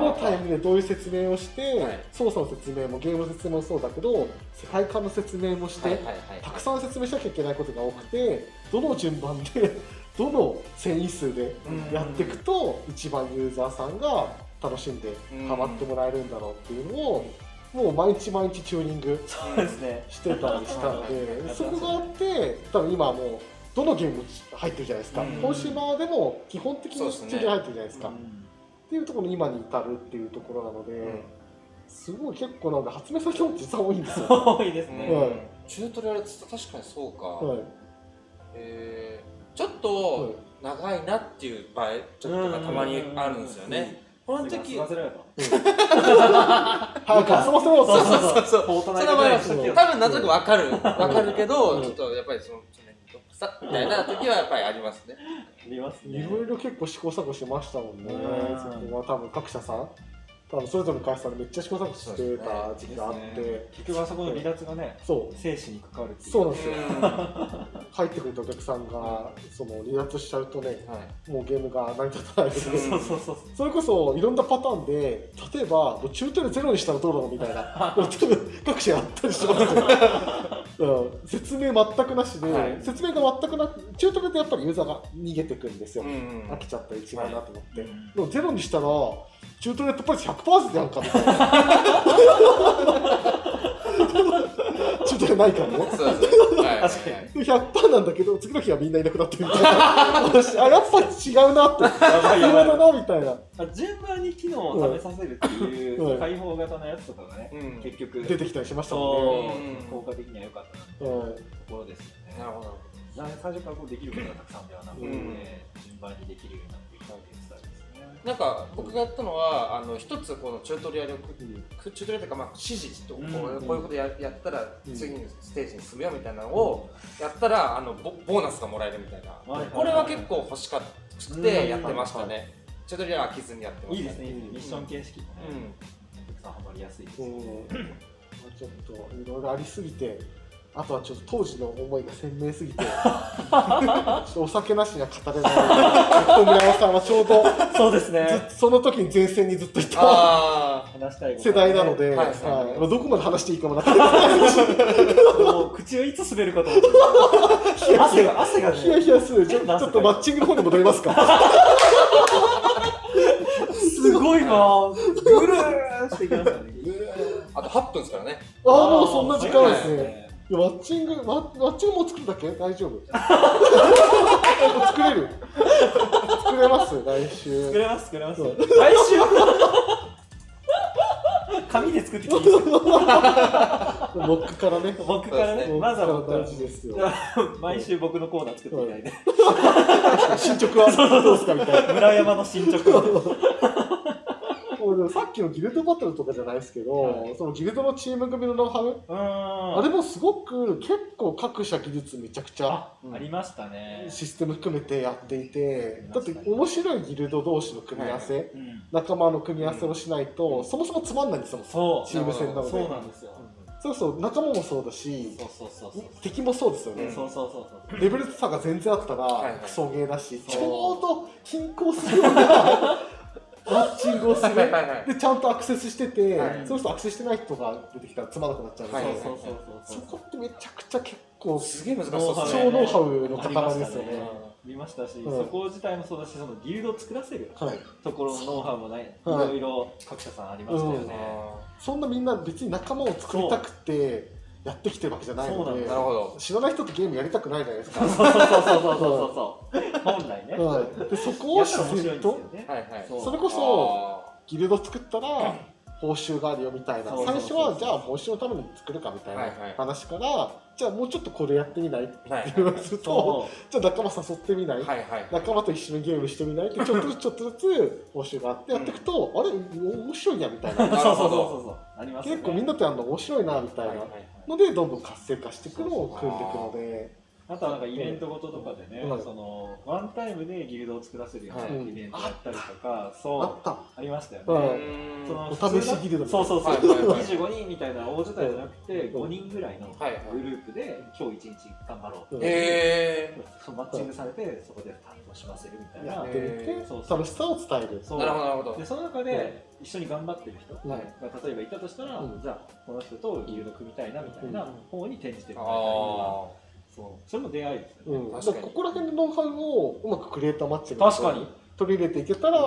Speaker 3: のタイミングでどういう説明をして、はい、操作の説明もゲームの説明もそうだけど世界観の説明もして、たくさん説明しなきゃいけないことが多くてどの順番で どの繊維数でやっていくと一番ユーザーさんが楽しんでハマってもらえるんだろうっていうのをもう毎日毎日チューニングしてたりしたので そこがあって多分今はもうどのゲーム入ってるじゃないですか、コンシューマーでも基本的にチュートリアル入ってるじゃないですか、っていうところに今に至るっていうところなので、すごい結構なんで発明されたの実は多いんですよ。
Speaker 1: 多いですね、
Speaker 2: はい、チュートリアルって確かにそうか、はい、えー、ちょっと長いなっていう場合ちょっとたまにあるんですよね、この時。
Speaker 1: 忘れた。
Speaker 3: 早く遊ばせろ
Speaker 2: そうそうそうそう。その場合は、多分なんとなくわかる。わかるけど、ちょっとやっぱりその、さみたいな時はやっぱりありますね。
Speaker 1: あります
Speaker 3: ね。いろいろ結構試行錯誤しましたもんね。そこは多分各社さん。多分それぞれの会社さんでめっちゃ試行錯誤してた時期があって、ね、
Speaker 1: 結局あそこの離脱がね、そう。生死に関わるっていう。
Speaker 3: そうなんですよ。入ってくるとお客さんがその離脱しちゃうとね、はい、もうゲームが成り立たないのでそうそうそうそれこそいろんなパターンで例えば中途でゼロにしたらどうなのみたいな。各社やったりしますよ、うん、説明全くなしで、はい、説明が全くなく中途でやっぱりユーザーが逃げてくんですよ、うんうん、飽きちゃったら違うなと思って、はい、でもゼロにしたら中トロネットパリス100%やんか中トロないかもね。そうそうはい。確かに。100%なんだけど次の日はみんないなくなってるみたいな。あやっぱ違うなって。やばいだなみたいな。
Speaker 1: 順番に機能を試させるっていう開放型のやつとかがね、うん、結局。
Speaker 3: 出てきたりしましたも
Speaker 1: んね。効果的には良かったなところですよね。なるほど。最初からこうできることがたくさんではなくて、順番にできるようになっ
Speaker 2: なんか僕がやったのはあの一つこのチュートリアル、うん、チュートリアルというかまあ指示とこう,、こういうことややったら次のステージに進むよみたいなのをやったらあのボボーナスがもらえるみたいな、これは結構欲しかくてやってましたね、チュートリアル飽きずにやってました、
Speaker 1: ね、いいですね。ミッション形式もね、うん、たくさんハマりやすいですよね、
Speaker 3: ちょっといろいろありすぎてあとはちょっと当時の思いが鮮明すぎて お酒なしには語れない。小村山さんはちょうど
Speaker 1: そうですね。
Speaker 3: その時に前線にずっといた世代なので、はい。はい、どこまで話していいかもなって
Speaker 1: もう口をいつ滑るかと思って。汗が汗が、
Speaker 3: ね、ヒヤヒヤするちょっとマッチングの方に戻りますか。
Speaker 1: すごいな。ぐるーしてきましたね。
Speaker 2: あと8分ですからね。
Speaker 3: ああもうそんな時間ですねマッチングママッチングも作るだけ？大丈夫。作れる。作れます？来週。
Speaker 1: 作れます作れます。来週。紙で作ってきていいですか？
Speaker 3: 僕からね。
Speaker 1: 僕からね。まずは僕
Speaker 3: 大事ですよ。
Speaker 1: 毎週僕のコーナー作ってみたいね
Speaker 3: 進捗はどうですか？みたいな。
Speaker 1: 村山の進捗
Speaker 3: さっきのギルドバトルとかじゃないですけど、はい、そのギルドのチーム組のノウハウあれもすごく結構各社技術めちゃくちゃ
Speaker 1: ありましたね。
Speaker 3: システム含めてやっていてだって面白いギルド同士の組み合わせ、はい。うん、仲間の組み合わせをしないと、うん、そもそもつまんないんですよチーム戦なので
Speaker 1: そうなんですよ。
Speaker 3: そうそう仲間もそうだし敵もそうですよね、そうそうそうそう。レベル差が全然あったらクソゲーだし、ちょうど均衡するようなマッチングをする。でちゃんとアクセスしてて、はい、そうするとアクセスしてない人が出てきたらつまなくなっちゃうんで、はい、そこってめちゃくちゃ結構
Speaker 2: すげえ難しい。
Speaker 3: 超ノウハウの塊ですよね。
Speaker 1: 見ましたし、うん、そこ自体もそうだしそのギルドを作らせるところのノウハウもない、い、ろいろ各社さんありましたよね、
Speaker 3: うん、そんなみんな別に仲間を作りたくてやってきてるわけじゃないので
Speaker 2: なるほど。
Speaker 3: 知らない人ってゲームやりたくないじゃないですか。
Speaker 1: そうそうそうそうそうそう本来ね、
Speaker 3: はい、でそこを自然と、ねはいはい、それこそギルド作ったら報酬があるよみたいな最初はじゃあ報酬のために作るかみたいな話から、じゃあもうちょっとこれやってみないって言われると、じゃあ仲間誘ってみない、仲間と一緒にゲームしてみないってちょっとずつちょっとずつ報酬があってやっていくと、あれ面白いやみたいな
Speaker 1: そうそうそうそう
Speaker 3: 結構みんなとやるの面白いなみたいなのでどんどん活性化していくのを組んでいくので。
Speaker 1: あとはなんかイベントごととかでね、うん、そのワンタイムでギルドを作らせるようなイベントやったりとか、そうありましたよね。
Speaker 3: そのお試しギルド
Speaker 1: そうそうそう、25人みたいな大所帯じゃなくて、5人ぐらいのグループで今日一日頑張ろうって、へマッチングされてそこで担当しませるみたいな。やってみ
Speaker 3: て、楽しさを伝える。
Speaker 2: なるほどなるほど。
Speaker 1: でその中で一緒に頑張ってる人が例えばいたとしたら、じゃあこの人とギルド組みたいなみたいな方に転じてるみたいな。そう。それも出会いですよね、うん、
Speaker 3: 確かに。ここら辺のノウハウをうまくクリエイターマッチング
Speaker 1: 確かに。
Speaker 3: 取り入れていけたら、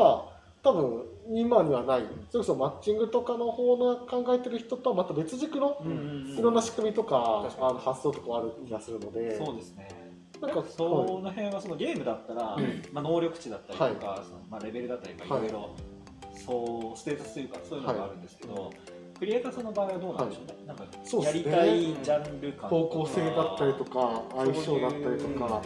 Speaker 3: 多分今にはない。それこそマッチングとかの方の考えてる人とはまた別軸のいろんな仕組みとかあの発想とかある気がするので。
Speaker 1: そうですね。なんかその辺はそのゲームだったら、うん、まあ、能力値だったりとか、はい、そのまあ、レベルだったりとかいろいろそうステータスというかそういうのがあるんですけど、はい、クリエイターさんの場合はどうなんでしょうね、はい、なんかやりたいジャンル感
Speaker 3: 方向性だったりとか相性だったりとか。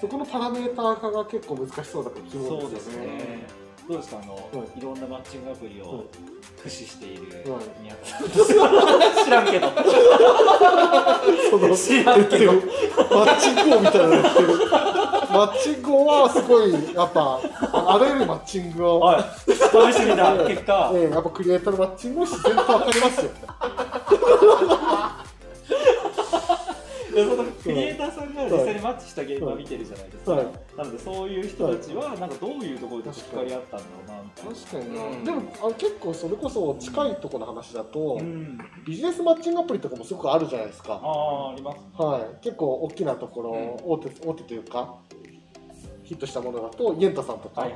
Speaker 3: そこのパラメーター化が結構難しそうだと思うんですよね。
Speaker 1: どうですか？あの、はい、いろんなマッチングアプリを駆使している宮田さん、知らんけど。
Speaker 3: 知らんけど。マッチング王みたいなのやってる。マッチングはすごいやっぱあらゆるマッチングを、はい、
Speaker 1: 試してみた結果、
Speaker 3: えー、やっぱクリエイターのマッチングも自然と分かりますよ
Speaker 1: そのクリエイターさんが実際にマッチしたゲームを見てるじゃないですか、はい、なのでそういう人たちはなんかどういうところでしっかりあったんだ。ろうなみたいな
Speaker 3: 確かにな、うん、でもあ結構それこそ近いところの話だと、うん、ビジネスマッチングアプリとかもすごくあるじゃないですか。
Speaker 1: あああります、
Speaker 3: はい。結構大きなところ、うん、大手大手というかヒットしたものだとイエンタさんとか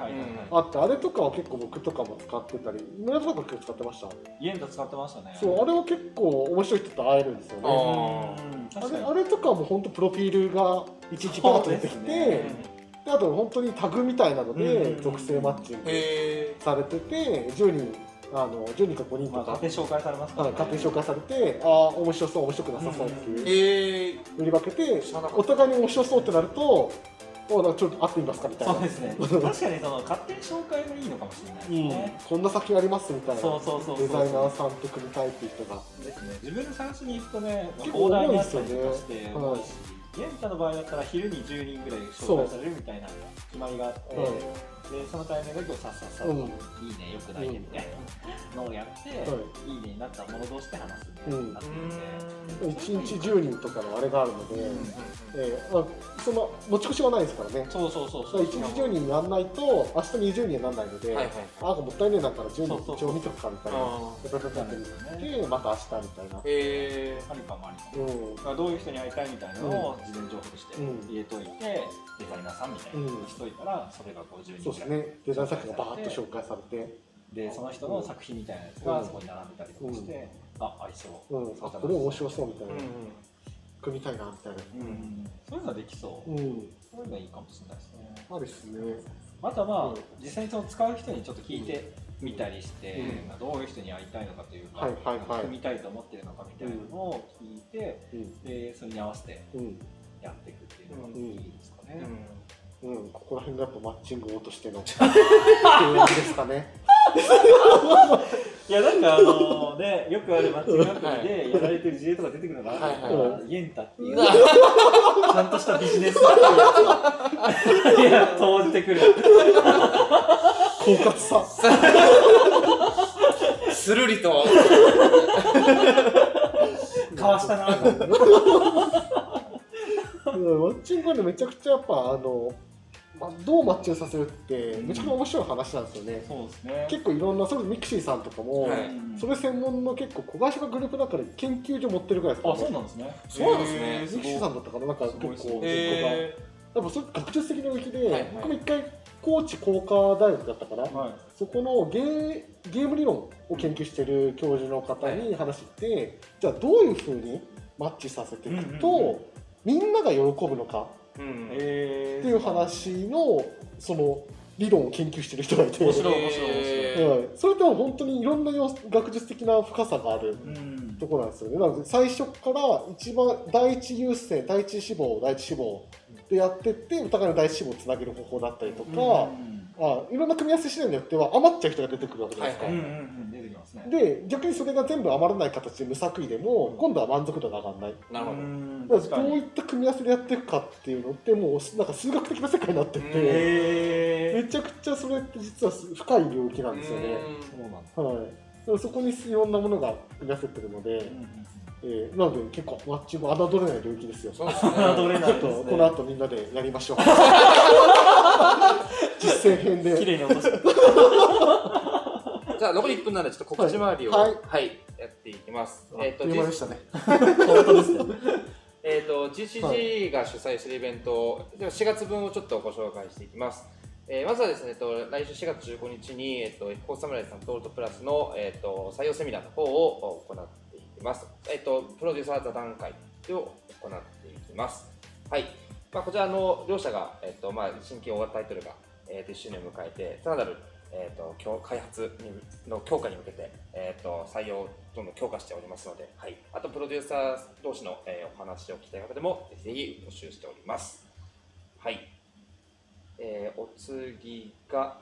Speaker 3: あってあれとかは結構僕とかも使ってたり村田さんとか使ってました？
Speaker 1: イエンタ使ってましたね。
Speaker 3: そうあれは結構面白い人と会えるんですよね。あれあれとかも本当プロフィールがいちいちバーッと出てきて、であと本当にタグみたいなので属性マッチングされてて10人あの10人か5人とか、
Speaker 1: まあ、勝手紹介されますか
Speaker 3: ら、ね、勝手紹介されてああ面白そう面白くなさそうっていう、売り分けてお互いに面白そうってなるとちょっと会ってみますかみたいな。
Speaker 1: そうですね。確かにその勝手に紹介がいいのかもしれないですね、
Speaker 3: うん、こんな先ありますみたいな。
Speaker 1: そうそうそう
Speaker 3: デザイナーさんと組みたいっていう人が
Speaker 1: ですね。自分で探しに行くとね広大にあったりとかして、ね、はい、ゲンタの場合だったら昼に10人ぐらい紹介されるみたいな決まりがあって、はいでそのタイミングで今日さっさっさと、いいねよくないねみたいなのをやって、い。いねになったもの同士で話すみたいななって
Speaker 3: て、1日10人とかのあれがあるので、えーまあ、その持ち越しはないですからね。
Speaker 1: そうそうそう
Speaker 3: そう。1日10人やんないと明日20人にならないので、はいはい、あもったいねえなったら10人一応見とくかみたいな。ペペペペってでまた明日みたいな。
Speaker 1: へえー、ありかもありかも、どういう人に会いたいみたいなのを事前情報として入れといて、デザイナーさんみたいなにしといたら、それが50人
Speaker 3: ねデザイン作品がバーッと紹介されて。
Speaker 1: でその人の作品みたいなやつがそこに並んでたりとかして、うん、あ合いそう、うん、
Speaker 3: あこれ面白そうみたいな、うん、組みたいなみたいな、
Speaker 1: うん、そういうのはできそう、うん、そういうのはいいかもしれないですね。
Speaker 3: そうですね。
Speaker 1: あとはまあ、実際にその使う人にちょっと聞いてみたりして、まあ、どういう人に会いたいのかというか、はいはいはい、組みたいと思ってるのかみたいなのを聞いて、でそれに合わせてやっていくっていうのがいいですかね。
Speaker 3: うん、ここら辺がやっぱマッチング王としての 契約ですかね。
Speaker 1: いやなんかあのねよくあるマッチングアプリでやられてる事例とか出てくるのがあるから、はい、イエンタっていうちゃんとしたビジネス いや投じてくる。
Speaker 3: 狡猾さ。
Speaker 2: するりと。
Speaker 1: かわしたな マ
Speaker 3: ッチングはねめちゃくちゃやっぱあのまあ、どうマッチングさせるってめちゃくちゃ面白い話なんですよね。
Speaker 1: そうですね。
Speaker 3: 結構いろんなそれミクシーさんとかも、はい、それ専門の結構小会社がグループの中で研究所持ってるぐらいですか、
Speaker 1: ね、あそうなんですね。
Speaker 3: そうなんですね。ミクシーさんだったかななんか結構結構が。やっぱそれ学術的な動きで、はいはい、僕も一回高知工科大学だったから、はい、そこのゲーゲーム理論を研究してる教授の方に話して、はい、じゃあどういうふうにマッチさせていくと、うんうんうん、みんなが喜ぶのかうん、っていう話のその理論を研究してる人がいて。面白い面白い面白い、それって本当にいろんな学術的な深さがあるところなんですよね。なので最初から一番第一優先第一志望第一志望でやってってお互いの第一志望をつなげる方法だったりとか、うんあいろんな組み合わせ次第によっては余っちゃう人が出てくるわけじゃないですか、はいはい、で逆にそれが全部余らない形で無作為でも、今度は満足度が上がらない。
Speaker 2: なるほ
Speaker 3: ど。どういった組み合わせでやっていくかっていうのってもうなんか数学的な世界になっててめちゃくちゃそれって実は深い領域なんですよね。そうなん。はい、そこにいろんなものが組み合わせてるのので、うんえー、なので結構マッチも侮れない領域ですよ。そうですね。侮れない、ね、ちょっとこの後みんなでやりましょう。実践編で。
Speaker 1: 綺麗に落とした。
Speaker 2: じゃあ残り1分なのでちょっと告知回りを、はい、はい、やっていきます。
Speaker 3: えっ、ー、と、でしたね。
Speaker 2: 本当ですね。えっと GCG が主催するイベント、では4月分をちょっとご紹介していきます。えー、まずはですね、えっと、来週4月15日に、えっと、コースサムライさんトールトプラスの、えっと、採用セミナーの方を行っています。えっと、プロデューサー座談会を行っていきます。はい。まあ、こちらの両社が、えっとまあ、新規大型タイトルが、えー、と1周年を迎えて、さらなる、えー、と開発の強化に向けて、えー、と採用をどんどん強化しておりますので、はい、あとプロデューサー同士の、えー、お話を聞きたい方でも、ぜひぜひ募集しております。はい。えー、お次が、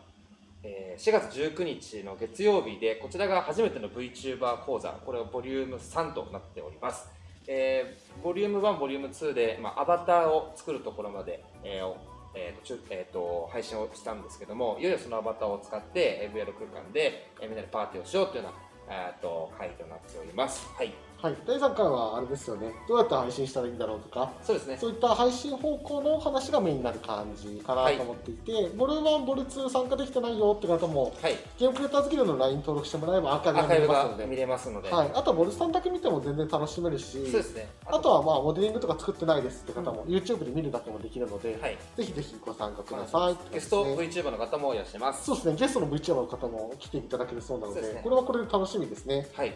Speaker 2: えー、4月19日の月曜日で、こちらが初めての VTuber 講座、これはボリューム3となっております。えー、ボリューム1、ボリューム2で、まあ、アバターを作るところまで、えーえーとえーと、配信をしたんですけども、いよいよそのアバターを使って VR 空間で、えー、みんなでパーティーをしようというような、えーと回となっております。はい
Speaker 3: はい、第3回はあれですよね。どうやって配信したらいいんだろうとか。
Speaker 2: そうですね。
Speaker 3: そういった配信方向の話がメインになる感じかなと思っていて、はい、ボル1ボル2参加できてないよって方も、はい、ゲームクリエイターズギルの LINE 登録してもらえばアーカイブが見れますので。
Speaker 2: 見れますので、
Speaker 3: はい、あとはボル3だけ見ても全然楽しめるしそうですね。あとはまあモデリングとか作ってないですって方も、うん、YouTube で見るだけもできるので、はい、ぜひぜひご参加ください、
Speaker 2: ゲスト VTuber の方もいらっしゃいます。
Speaker 3: そうですね。ゲストの VTuber の方も来ていただけるそうなので、ね、これはこれで楽しみですね。
Speaker 2: はい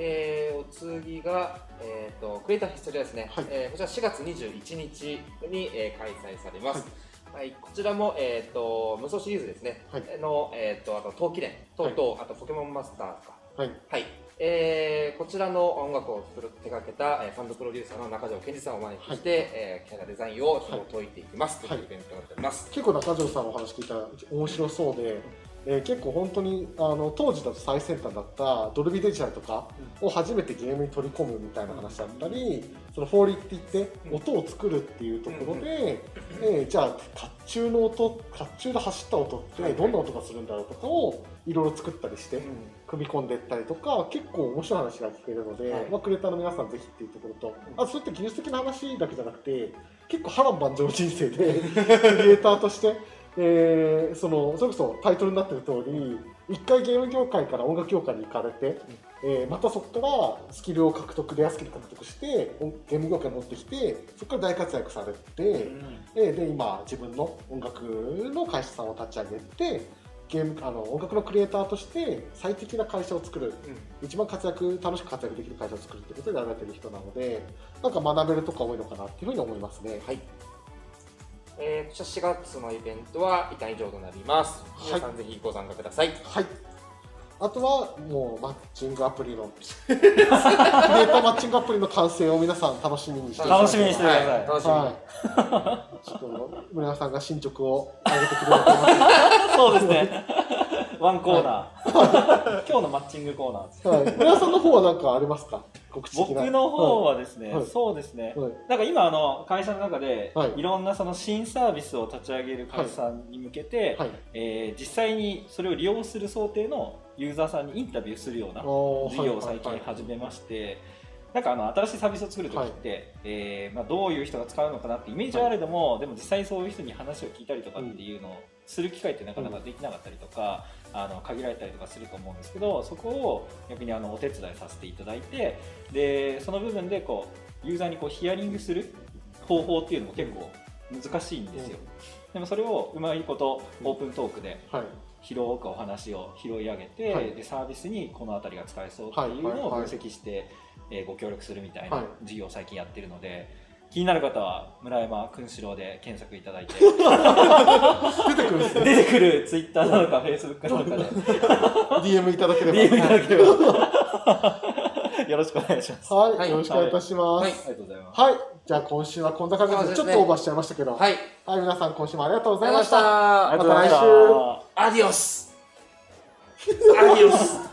Speaker 2: えー、お次が、えーと、クリエイターヒストリアですね、はい、えー、こちら4月21日に、えー、開催されます。はい、はい、こちらも、えーと、無双シリーズですね、はい、の、えーと、あと陶器連等々、はい、あとポケモンマスターか、はい、はい、えー、こちらの音楽を手掛けた、えー、ファンドプロデューサーの中条健二さんをお招きして、はい、えー、キャラデザインを紐解いていきます、というイベントになっております。
Speaker 3: 結構中条さんのお話聞いたら面白そうで、えー、結構本当にあの当時だと最先端だったドルビーデジタルとかを初めてゲームに取り込むみたいな話だったり、そのフォーリって言って音を作るっていうところで、えー、じゃあ甲冑の音甲冑で走った音ってどんな音がするんだろうとかをいろいろ作ったりして組み込んでいったりとか結構面白い話が聞けるので、まあ、クリエイターの皆さんぜひっていうところとあそういった技術的な話だけじゃなくて結構波乱万丈人生で クリエイターとしてえー、そのそれこそタイトルになってる通り一回ゲーム業界から音楽業界に行かれて、えー、またそこからスキルを獲得レアスキル獲得してゲーム業界に持ってきてそこから大活躍されて、うん、えー、で今自分の音楽の会社さんを立ち上げてゲームあの音楽のクリエイターとして最適な会社を作る、うん、一番活躍楽しく活躍できる会社を作るってことでやられてる人なのでなんか学べるとこ多いのかなっていうふうに思いますね。
Speaker 2: はいえー、こちら4月のイベントは以上となります。皆さんぜひご参加ください。
Speaker 3: はい。あとはもうマッチングアプリのデータマッチングアプリの完成を皆さん楽しみにして
Speaker 1: 楽しみにしてください。
Speaker 2: はい、楽しみに。は
Speaker 3: い、ちょっと村さんが進捗を上げてくれると思います。
Speaker 1: そうですね。ワンコーナー、はい、今日のマッチングコーナーです。
Speaker 3: はい。村さんの方は何かありますか？
Speaker 1: 僕の方はですね、はい、そうですね、はい、なんか今あの会社の中で、い、ろんなその新サービスを立ち上げる会社さんに向けて、はい、えー、実際にそれを利用する想定のユーザーさんにインタビューするような事業を最近始めまして、なんかあの新しいサービスを作るときって、はい、えー、まあ、どういう人が使うのかなってイメージはあれども、はい、でも実際にそういう人に話を聞いたりとかっていうのをする機会ってなかなかできなかったりとか、あの限られたりとかすると思うんですけどそこを逆にあのお手伝いさせていただいてでその部分でこうユーザーにこうヒアリングする方法っていうのも結構難しいんですよ、うん、でもそれをうまいことオープントークで広くお話を拾い上げて、はい、でサービスにこの辺りが使えそうっていうのを分析して、えご協力するみたいな事業を最近やってるので。気になる方は村山君四郎で検索いただいて。
Speaker 3: 出てくる
Speaker 1: 出てくるツイッターなのかフェイスブックなのかで。
Speaker 3: DM いただければ。
Speaker 1: DM いただければ。よろしくお願いします。
Speaker 3: はい、よろしくお願いいたします、はい、あり
Speaker 1: がとうございます。
Speaker 3: はい。じゃあ今週はこんな感じで、ちょっとオーバーしちゃいましたけど。
Speaker 2: はい、
Speaker 3: はい、皆さん今週もありがとうございました。
Speaker 2: ま
Speaker 3: た。来週
Speaker 2: アディオスアディオス